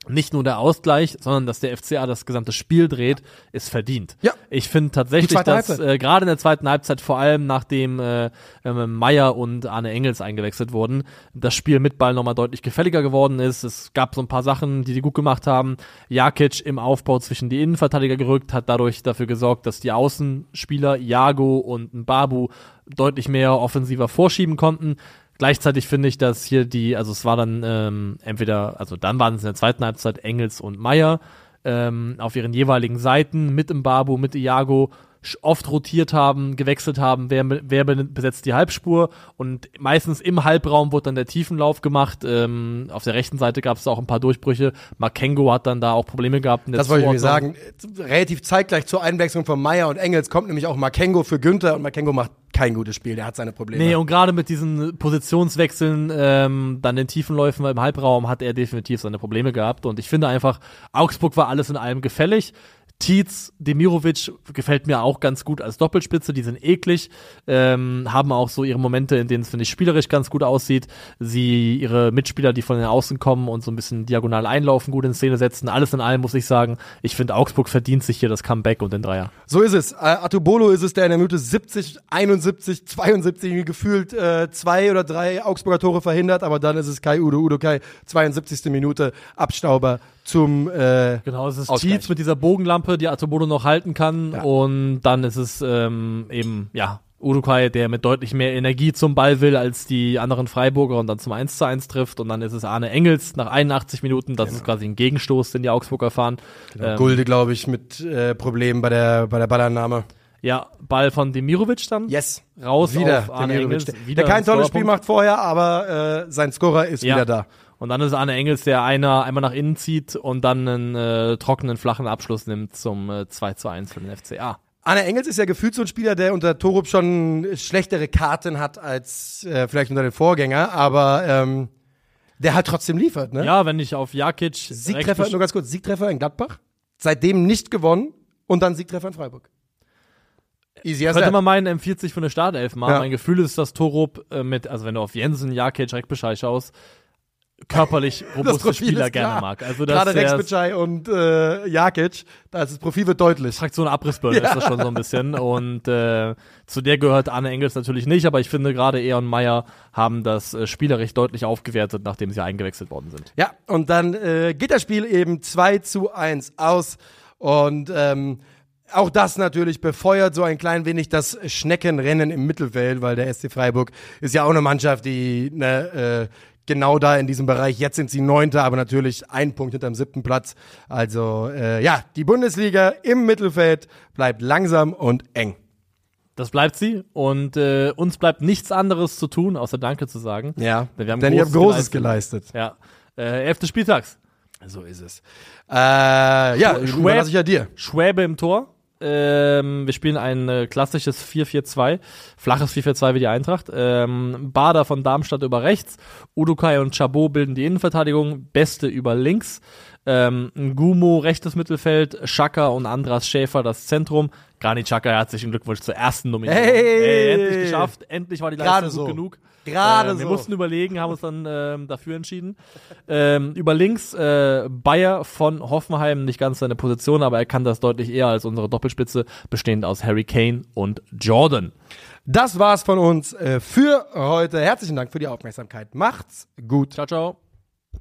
nicht nur der Ausgleich, sondern dass der FCA das gesamte Spiel dreht, ist verdient. Ja. Ich finde tatsächlich, dass äh, gerade in der zweiten Halbzeit, vor allem nachdem äh, ähm, Meier und Arne Engels eingewechselt wurden, das Spiel mit Ball nochmal deutlich gefälliger geworden ist. Es gab so ein paar Sachen, die die gut gemacht haben. Jakic im Aufbau zwischen die Innenverteidiger gerückt, hat dadurch dafür gesorgt, dass die Außenspieler Iago und Babu deutlich mehr offensiver vorschieben konnten. Gleichzeitig finde ich, dass hier die, also es war dann ähm, entweder, also dann waren es in der zweiten Halbzeit Engels und Meier ähm, auf ihren jeweiligen Seiten mit Mbabu, mit Iago oft rotiert haben, gewechselt haben, wer, wer be- besetzt die Halbspur und meistens im Halbraum wurde dann der Tiefenlauf gemacht. Ähm, auf der rechten Seite gab es auch ein paar Durchbrüche. Makengo hat dann da auch Probleme gehabt. Das wollte ich mir sagen. Relativ zeitgleich zur Einwechslung von Meier und Engels kommt nämlich auch Makengo für Günther und Makengo macht kein gutes Spiel. Der hat seine Probleme. Nee, und gerade mit diesen Positionswechseln, ähm, dann den Tiefenläufen im Halbraum, hat er definitiv seine Probleme gehabt. Und ich finde einfach, Augsburg war alles in allem gefällig. Tietz, Demirovic gefällt mir auch ganz gut als Doppelspitze, die sind eklig, ähm, haben auch so ihre Momente, in denen es, finde ich, spielerisch ganz gut aussieht. Sie ihre Mitspieler, die von den Außen kommen und so ein bisschen diagonal einlaufen, gut in Szene setzen. Alles in allem muss ich sagen, ich finde, Augsburg verdient sich hier das Comeback und den Dreier. So ist es. Äh, Atubolo ist es, der in der Minute 70, 71, 72 irgendwie gefühlt äh, zwei oder drei Augsburger Tore verhindert, aber dann ist es Kai Udo, Udo Kai, 72. Minute, Abstauber zum äh, Genau, es ist Ausgleich. Tietz mit dieser Bogenlampe, die Atobodo noch halten kann. Ja. Und dann ist es ähm, eben, ja, Urukai, der mit deutlich mehr Energie zum Ball will als die anderen Freiburger und dann zum 1 zu 1 trifft. Und dann ist es Arne Engels nach 81 Minuten. Das ist quasi ein Gegenstoß, den die Augsburger fahren. Ähm, Gulde, glaube ich, mit äh, Problemen bei der, bei der Ballannahme. ja, Ball von Demirovic dann. Yes. Raus Wieder auf Arne Demirovic, Engels. der, Wieder der kein ein tolles Spiel macht vorher, aber äh, sein Scorer ist Ja. wieder da. Und dann ist Arne Engels, der einer einmal nach innen zieht und dann einen äh, trockenen, flachen Abschluss nimmt zum äh, 2 zu 1 für den FCA. Arne Engels ist ja gefühlt so ein Spieler, der unter Torup schon schlechtere Karten hat als äh, vielleicht unter den Vorgänger, aber ähm, der halt trotzdem liefert, ne? Ja, wenn ich auf Jakic Siegtreffer, nur ganz kurz, Siegtreffer in Gladbach, seitdem nicht gewonnen und dann Siegtreffer in Freiburg. Easy as Könnte that. man meinen, M40 von der Startelf machen. Ja. Mein Gefühl ist, dass Torup äh, mit, also wenn du auf Jensen, Jakic, Rekbeschei schaust, körperlich robuste Spieler gerne mag. Also das Gerade Rex Bitschei und äh, Jakic, da ist das Profil wird deutlich. Fraktion Abrissbirne ist das schon so ein bisschen. Und äh, zu der gehört Arne Engels natürlich nicht, aber ich finde gerade er und Meyer haben das äh, spielerisch deutlich aufgewertet, nachdem sie eingewechselt worden sind. Ja, und dann äh, geht das Spiel eben 2 zu 1 aus. Und ähm, auch das natürlich befeuert so ein klein wenig das Schneckenrennen im Mittelfeld, weil der SC Freiburg ist ja auch eine Mannschaft, die ne, äh, genau da in diesem Bereich, jetzt sind sie Neunter, aber natürlich ein Punkt hinterm siebten Platz. Also äh, ja, die Bundesliga im Mittelfeld bleibt langsam und eng. Das bleibt sie und äh, uns bleibt nichts anderes zu tun, außer Danke zu sagen. Ja, Denn wir haben denn ihr habt Großes Großes geleistet. Ja. Äh, elfte Spieltags. So ist es. Äh, ja, überlasse ich ja dir. Schwäbe im Tor. Ähm, wir spielen ein äh, klassisches 4-4-2, flaches 4-4-2 wie die Eintracht. Ähm, Bader von Darmstadt über rechts, Udukai und Chabot bilden die Innenverteidigung, Beste über links. Ähm, Ngumo rechtes Mittelfeld, Schaka und Andras Schäfer das Zentrum. Granit Xhaka herzlichen Glückwunsch zur ersten Nominierung. Hey! endlich geschafft, endlich war die Leistung gut so. genug. Gerade äh, Wir so. mussten überlegen, haben uns dann ähm, dafür entschieden. Ähm, über links äh, Bayer von Hoffenheim, nicht ganz seine Position, aber er kann das deutlich eher als unsere Doppelspitze, bestehend aus Harry Kane und Jordan. Das war's von uns äh, für heute. Herzlichen Dank für die Aufmerksamkeit. Macht's gut. Ciao, ciao.